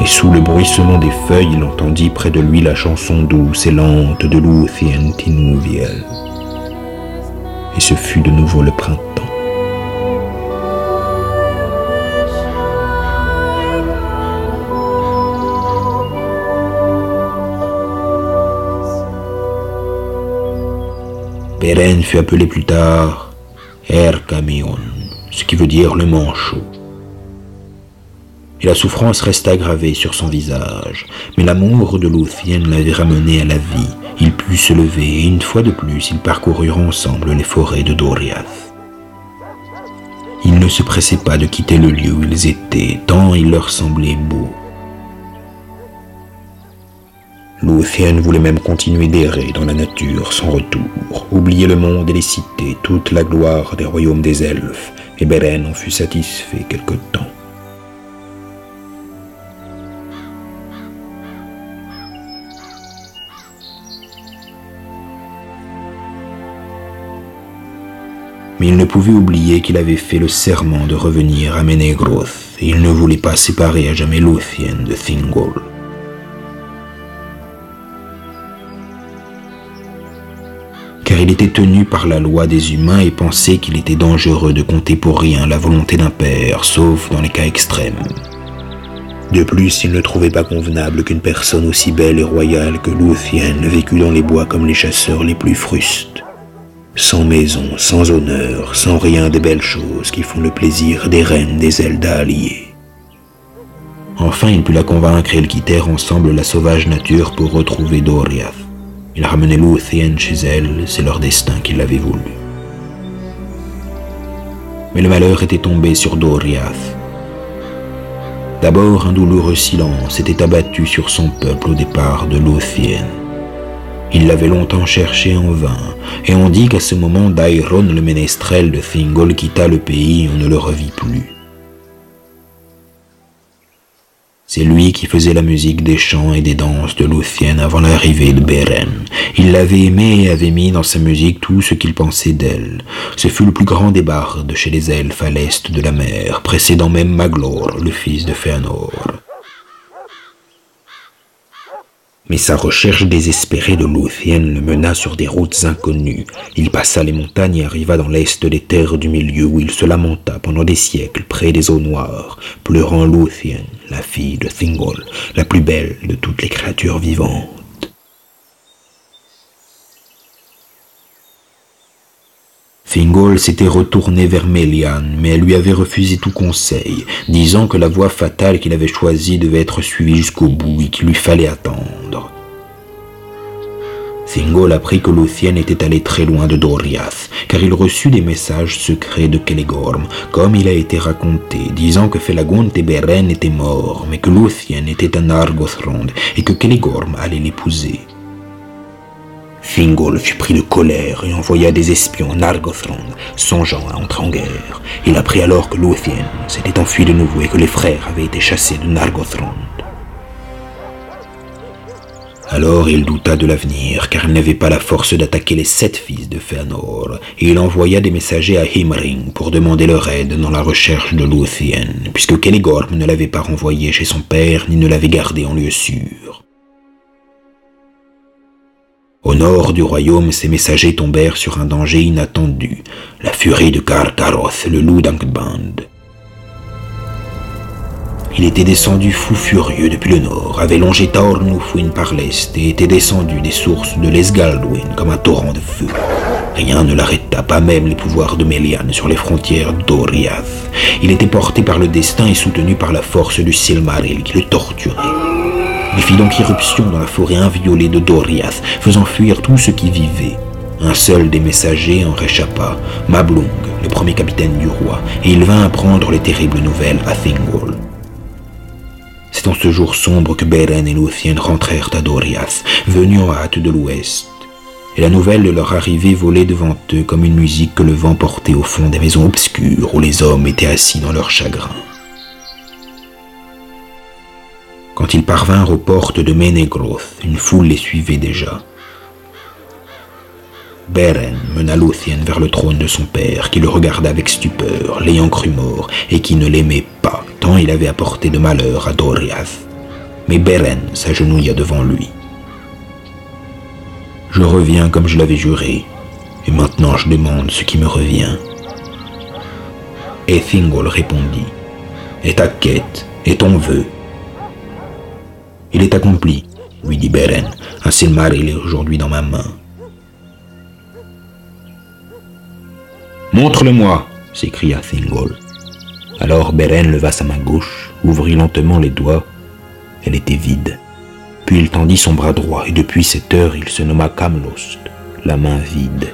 Sous le bruissement des feuilles, il entendit près de lui la chanson douce et lente de Luthien Tinuviel. Et ce fut de nouveau le printemps. Beren fut appelé plus tard Erkamion, ce qui veut dire le manchot. Et la souffrance resta gravée sur son visage, mais l'amour de Luthien l'avait ramené à la vie. Il put se lever et une fois de plus ils parcoururent ensemble les forêts de Doriath. Ils ne se pressaient pas de quitter le lieu où ils étaient, tant il leur semblait beau. Luthien voulait même continuer d'errer dans la nature sans retour, oublier le monde et les cités, toute la gloire des royaumes des elfes, et Beren en fut satisfait quelque temps. Mais il ne pouvait oublier qu'il avait fait le serment de revenir à Menegroth, et il ne voulait pas séparer à jamais Luthien de Thingol. car il était tenu par la loi des humains et pensait qu'il était dangereux de compter pour rien la volonté d'un père, sauf dans les cas extrêmes. De plus, il ne trouvait pas convenable qu'une personne aussi belle et royale que Luthien vécût dans les bois comme les chasseurs les plus frustes, sans maison, sans honneur, sans rien des belles choses qui font le plaisir des reines des Elda alliées. Enfin, il put la convaincre et ils quittèrent ensemble la sauvage nature pour retrouver Doriath. Il ramenait Luthien chez elle, c'est leur destin qui l'avait voulu. Mais le malheur était tombé sur Doriath. D'abord, un douloureux silence était abattu sur son peuple au départ de Luthien. Il l'avait longtemps cherché en vain, et on dit qu'à ce moment Dairon, le ménestrel de Thingol, quitta le pays et on ne le revit plus. C'est lui qui faisait la musique des chants et des danses de Luthien avant l'arrivée de Beren. Il l'avait aimée et avait mis dans sa musique tout ce qu'il pensait d'elle. Ce fut le plus grand des bardes chez les elfes à l'est de la mer, précédant même Maglor, le fils de Fëanor. Mais sa recherche désespérée de Luthien le mena sur des routes inconnues. Il passa les montagnes et arriva dans l'est des terres du milieu où il se lamenta pendant des siècles près des eaux noires, pleurant Luthien, la fille de Thingol, la plus belle de toutes les créatures vivantes. Thingol s'était retourné vers Melian, mais elle lui avait refusé tout conseil, disant que la voie fatale qu'il avait choisie devait être suivie jusqu'au bout et qu'il lui fallait attendre. Thingol apprit que Luthien était allé très loin de Doriath, car il reçut des messages secrets de Kelegorm, comme il a été raconté, disant que Felagund et Beren étaient morts, mais que Luthien était un Argothrond et que Kelegorm allait l'épouser. Thingol fut pris de colère et envoya des espions en Argothrond, songeant à entrer en guerre. Il apprit alors que Luthien s'était enfui de nouveau et que les frères avaient été chassés de Nargothrond. Alors il douta de l'avenir, car il n'avait pas la force d'attaquer les sept fils de Fëanor, et il envoya des messagers à Himring pour demander leur aide dans la recherche de Luthien, puisque Kelegorm ne l'avait pas renvoyé chez son père ni ne l'avait gardé en lieu sûr. Au nord du royaume, ces messagers tombèrent sur un danger inattendu, la furie de Karkaroth, le loup d'Angband. Il était descendu fou furieux depuis le nord, avait longé Taornufwin par l'est et était descendu des sources de l'Esgaldwin comme un torrent de feu. Rien ne l'arrêta, pas même les pouvoirs de Melian sur les frontières d'Oriath. Il était porté par le destin et soutenu par la force du Silmaril qui le torturait. Il fit donc irruption dans la forêt inviolée de Doriath, faisant fuir tout ce qui vivait. Un seul des messagers en réchappa, Mablung, le premier capitaine du roi, et il vint apprendre les terribles nouvelles à Thingol. C'est en ce jour sombre que Beren et Luthien rentrèrent à Doriath, venus en hâte de l'ouest. Et la nouvelle de leur arrivée volait devant eux comme une musique que le vent portait au fond des maisons obscures où les hommes étaient assis dans leur chagrin. Quand ils parvinrent aux portes de Menegroth, une foule les suivait déjà. Beren mena Luthien vers le trône de son père, qui le regarda avec stupeur, l'ayant cru mort, et qui ne l'aimait pas, tant il avait apporté de malheur à Doriath. Mais Beren s'agenouilla devant lui. Je reviens comme je l'avais juré, et maintenant je demande ce qui me revient. Et Thingol répondit, Et ta quête, et ton vœu Il est accompli, lui dit Beren, un Silmaril est aujourd'hui dans ma main. Montre-le-moi, s'écria Thingol. Alors Beren leva sa main gauche, ouvrit lentement les doigts. Elle était vide. Puis il tendit son bras droit, et depuis cette heure il se nomma Kamlost, la main vide.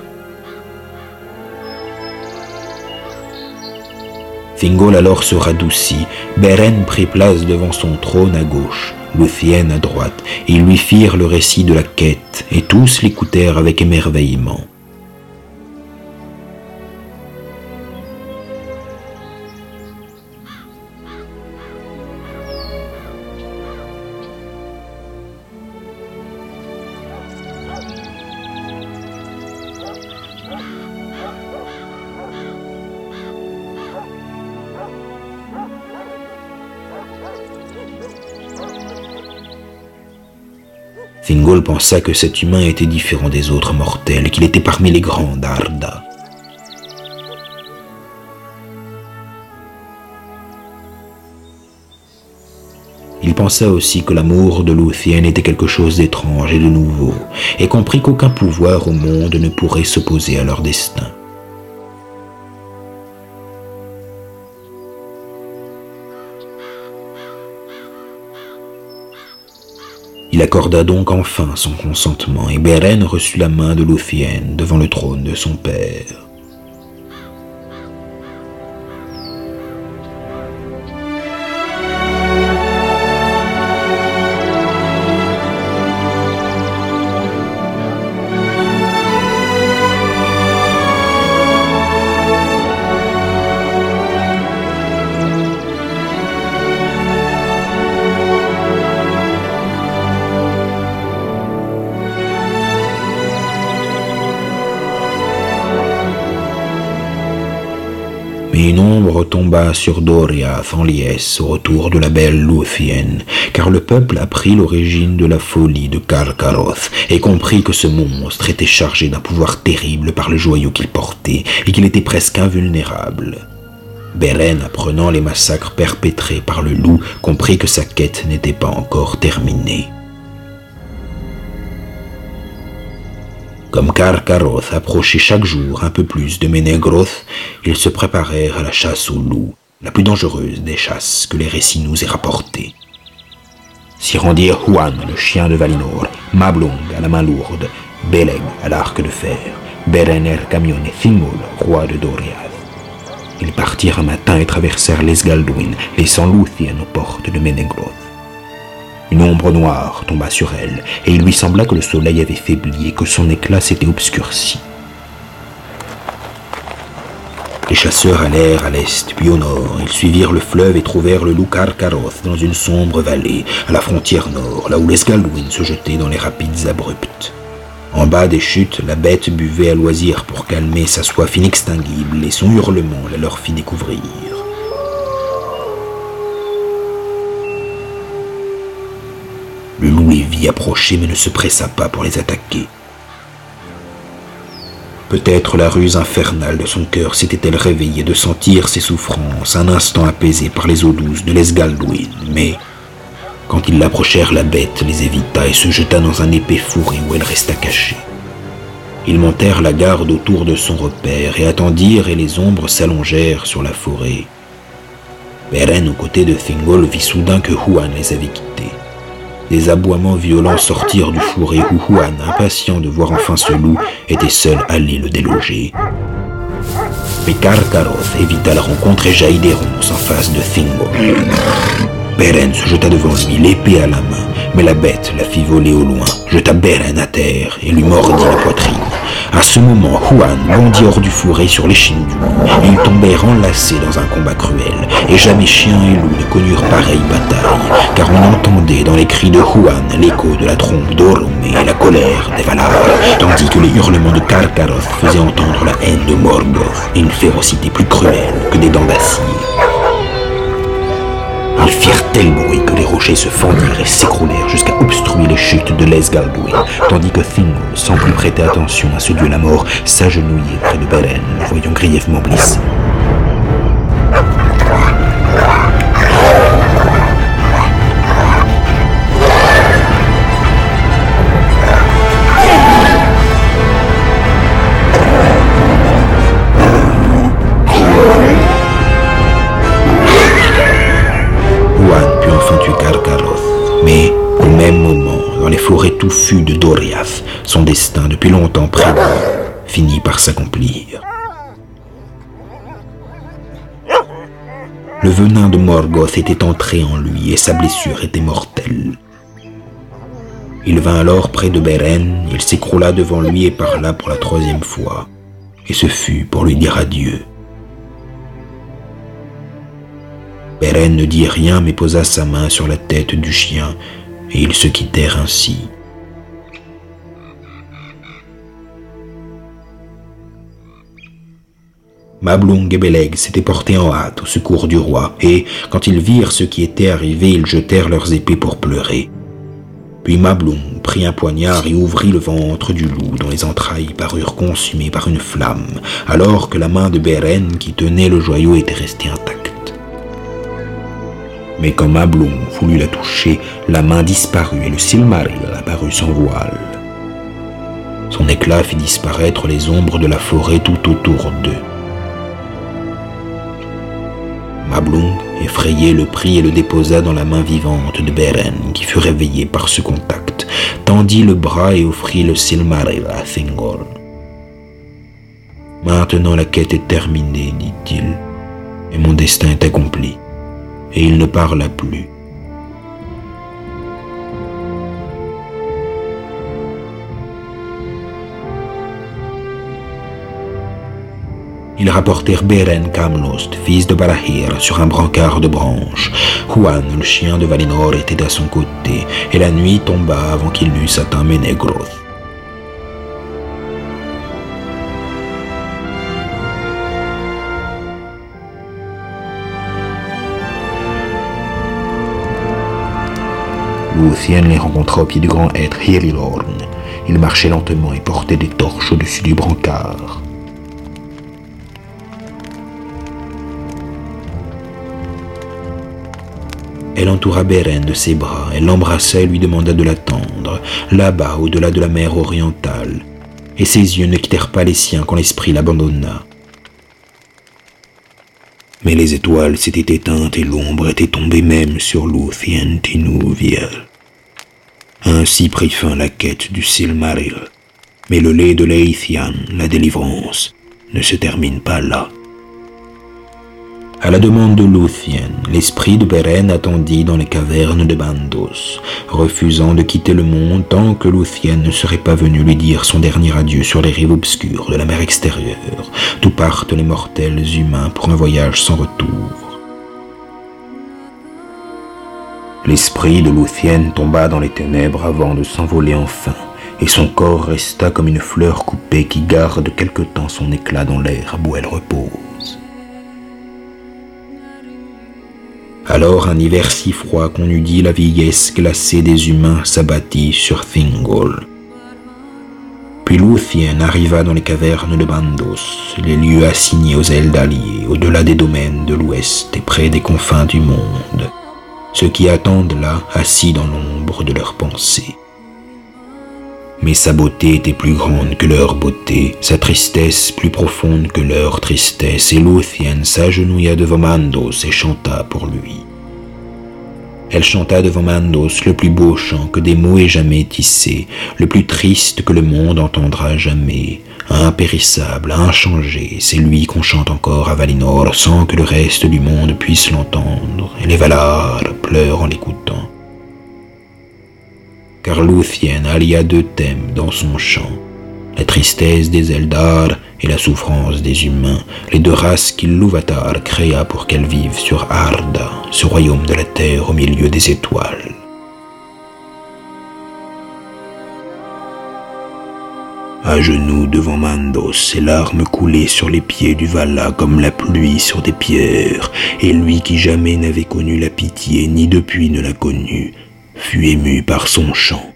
Alors se radoucit. Beren prit place devant son trône à gauche, Luthien à droite, ils lui firent le récit de la quête, et tous l'écoutèrent avec émerveillement. Pensa que cet humain était différent des autres mortels, qu'il était parmi les grands d'Arda. Il pensa aussi que l'amour de Luthien était quelque chose d'étrange et de nouveau, et comprit qu'aucun pouvoir au monde ne pourrait s'opposer à leur destin. Il accorda donc enfin son consentement et Beren reçut la main de Luthien devant le trône de son père. Une ombre tomba sur Doriath en liesse au retour de la belle Luthien, car le peuple apprit l'origine de la folie de Karkaroth et comprit que ce monstre était chargé d'un pouvoir terrible par le joyau qu'il portait et qu'il était presque invulnérable. Beren, apprenant les massacres perpétrés par le loup, comprit que sa quête n'était pas encore terminée. Comme Karkaroth approchait chaque jour un peu plus de Menegroth, ils se préparèrent à la chasse au loup, la plus dangereuse des chasses que les récits nous aient rapportées. S'y rendirent Huan, le chien de Valinor, Mablung à la main lourde, Beleg à l'arc de fer, Berener Camion et Thingol, roi de Doriath. Ils partirent un matin et traversèrent l'Esgaldwin, laissant Luthien aux portes de Menegroth. Une ombre noire tomba sur elle, et il lui sembla que le soleil avait faibli et que son éclat s'était obscurci. Les chasseurs allèrent à l'est, puis au nord. Ils suivirent le fleuve et trouvèrent le loup Karkaroth dans une sombre vallée, à la frontière nord, là où les Sgalwin se jetaient dans les rapides abrupts. En bas des chutes, la bête buvait à loisir pour calmer sa soif inextinguible, et son hurlement la leur fit découvrir. Le loup les vit approcher mais ne se pressa pas pour les attaquer. Peut-être la ruse infernale de son cœur s'était-elle réveillée de sentir ses souffrances un instant apaisées par les eaux douces de l'Esgaldwin, mais quand ils l'approchèrent, la bête les évita et se jeta dans un épais fourré où elle resta cachée. Ils montèrent la garde autour de son repère et attendirent et les ombres s'allongèrent sur la forêt. Beren, aux côtés de Thingol, vit soudain que Huan les avait quittés. Des aboiements violents sortirent du fourré où Huan, impatient de voir enfin ce loup, était seul allé le déloger. Mais Karkaroth évita la rencontre et jaillit des ronces en face de Thingol. Beren se jeta devant lui, l'épée à la main, mais la bête la fit voler au loin, jeta Beren à terre et lui mordit la poitrine. À ce moment, Juan bondit hors du fourré sur l'échine du loup, ils tombèrent enlacés dans un combat cruel, et jamais chien et loup ne connurent pareille bataille, car on entendait dans les cris de Juan l'écho de la trompe d'Orome et la colère des Valar, tandis que les hurlements de Karkaroth faisaient entendre la haine de Morgoth et une férocité plus cruelle que des dents. Tel bruit que les rochers se fendirent et s'écroulèrent jusqu'à obstruer les chutes de l'Esgaldwin, tandis que Thingol, sans plus prêter attention à ce dieu la mort, s'agenouillait près de Beren, le voyant grièvement blessé. touffu de Doriath, son destin depuis longtemps prévu, finit par s'accomplir. Le venin de Morgoth était entré en lui et sa blessure était mortelle. Il vint alors près de Beren, il s'écroula devant lui et parla pour la troisième fois, et ce fut pour lui dire adieu. Beren ne dit rien mais posa sa main sur la tête du chien, et ils se quittèrent ainsi. Mablung et Beleg s'étaient portés en hâte au secours du roi, et, quand ils virent ce qui était arrivé, ils jetèrent leurs épées pour pleurer. Puis Mablung prit un poignard et ouvrit le ventre du loup, dont les entrailles parurent consumées par une flamme, alors que la main de Beren qui tenait le joyau était restée intacte. Mais quand Mablung voulut la toucher, la main disparut et le Silmaril apparut sans voile. Son éclat fit disparaître les ombres de la forêt tout autour d'eux. Mablung, effrayé, le prit et le déposa dans la main vivante de Beren, qui fut réveillé par ce contact, tendit le bras et offrit le Silmaril à Thingol. Maintenant la quête est terminée, dit-il, et mon destin est accompli. Et il ne parla plus. Ils rapportèrent Beren Kamlost, fils de Barahir, sur un brancard de branches. Juan, le chien de Valinor, était à son côté, et la nuit tomba avant qu'il n'eût atteint Menegroth. Luthien les rencontra au pied du grand être Hirilorn. Il marchait lentement et portait des torches au-dessus du brancard. Elle entoura Beren de ses bras, elle l'embrassa et lui demanda de l'attendre, là-bas, au-delà de la mer orientale, et ses yeux ne quittèrent pas les siens quand l'esprit l'abandonna. Mais les étoiles s'étaient éteintes et l'ombre était tombée même sur Luthien Tinuviel. Ainsi prit fin la quête du Silmaril. Mais le lait de l'Eithian, la délivrance, ne se termine pas là. À la demande de Luthien, l'esprit de Beren attendit dans les cavernes de Bandos, refusant de quitter le monde tant que Luthien ne serait pas venu lui dire son dernier adieu sur les rives obscures de la mer extérieure, d'où partent les mortels humains pour un voyage sans retour. L'esprit de Luthien tomba dans les ténèbres avant de s'envoler enfin, et son corps resta comme une fleur coupée qui garde quelque temps son éclat dans l'air où elle repose. Alors un hiver si froid qu'on eût dit la vieillesse glacée des humains s'abattit sur Thingol. Puis Luthien arriva dans les cavernes de Bandos, les lieux assignés aux Eldaliers, au-delà des domaines de l'Ouest et près des confins du monde, ceux qui attendent là, assis dans l'ombre de leurs pensées mais sa beauté était plus grande que leur beauté, sa tristesse plus profonde que leur tristesse, et Luthien s'agenouilla devant Mandos et chanta pour lui. Elle chanta devant Mandos le plus beau chant que des mots aient jamais tissé, le plus triste que le monde entendra jamais, impérissable, inchangé, c'est lui qu'on chante encore à Valinor sans que le reste du monde puisse l'entendre, et les Valar pleurent en l'écoutant. Car Luthien allia deux thèmes dans son chant, la tristesse des Eldar et la souffrance des humains, les deux races qu'Ilúvatar créa pour qu'elles vivent sur Arda, ce royaume de la terre au milieu des étoiles. À genoux devant Mandos, ses larmes coulaient sur les pieds du Vala comme la pluie sur des pierres, et lui qui jamais n'avait connu la pitié, ni depuis ne l'a connue, fut ému par son chant.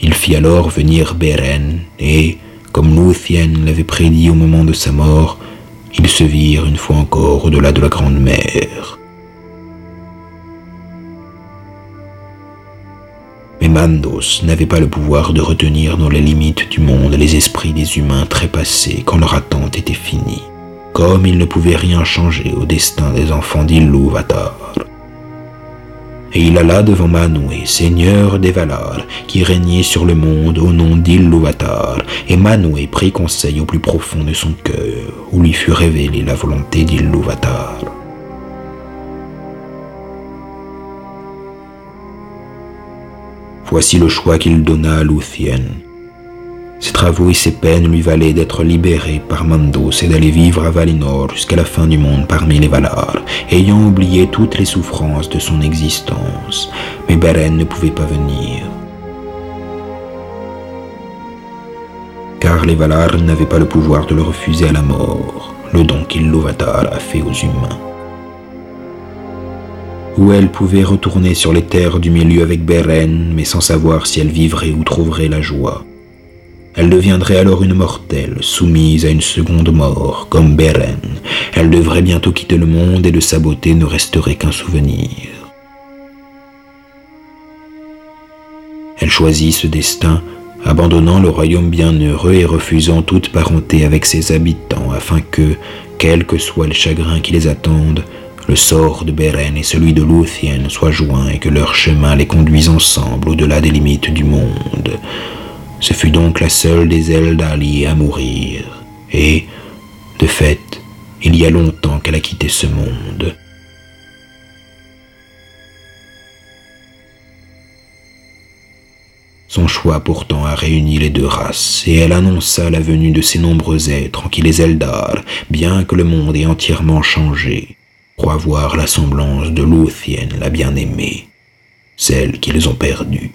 Il fit alors venir Beren, et, comme Luthien l'avait prédit au moment de sa mort, ils se virent une fois encore au-delà de la grande mer. Mais Mandos n'avait pas le pouvoir de retenir dans les limites du monde les esprits des humains trépassés quand leur attente était finie, comme il ne pouvait rien changer au destin des enfants d'Ilúvatar. Et il alla devant Manwë, seigneur des Valar, qui régnait sur le monde au nom d'Ilúvatar, et Manwë prit conseil au plus profond de son cœur, où lui fut révélée la volonté d'Ilúvatar. Voici le choix qu'il donna à Luthien. Ses travaux et ses peines lui valaient d'être libéré par Mandos et d'aller vivre à Valinor jusqu'à la fin du monde parmi les Valar, ayant oublié toutes les souffrances de son existence. Mais Beren ne pouvait pas venir. Car les Valar n'avaient pas le pouvoir de le refuser à la mort, le don qu'Ilúvatar a fait aux humains où elle pouvait retourner sur les terres du milieu avec Beren, mais sans savoir si elle vivrait ou trouverait la joie. Elle deviendrait alors une mortelle, soumise à une seconde mort, comme Beren. Elle devrait bientôt quitter le monde et de sa beauté ne resterait qu'un souvenir. Elle choisit ce destin, abandonnant le royaume bienheureux et refusant toute parenté avec ses habitants, afin que, quels que soient les chagrins qui les attendent, le sort de Beren et celui de Luthien soient joints et que leur chemin les conduise ensemble au-delà des limites du monde. Ce fut donc la seule des Eldali à mourir, et, de fait, il y a longtemps qu'elle a quitté ce monde. Son choix pourtant a réuni les deux races, et elle annonça la venue de ces nombreux êtres en qui les Eldar, bien que le monde ait entièrement changé, croient voir la semblance de Luthien la bien-aimée, celle qu'ils ont perdue.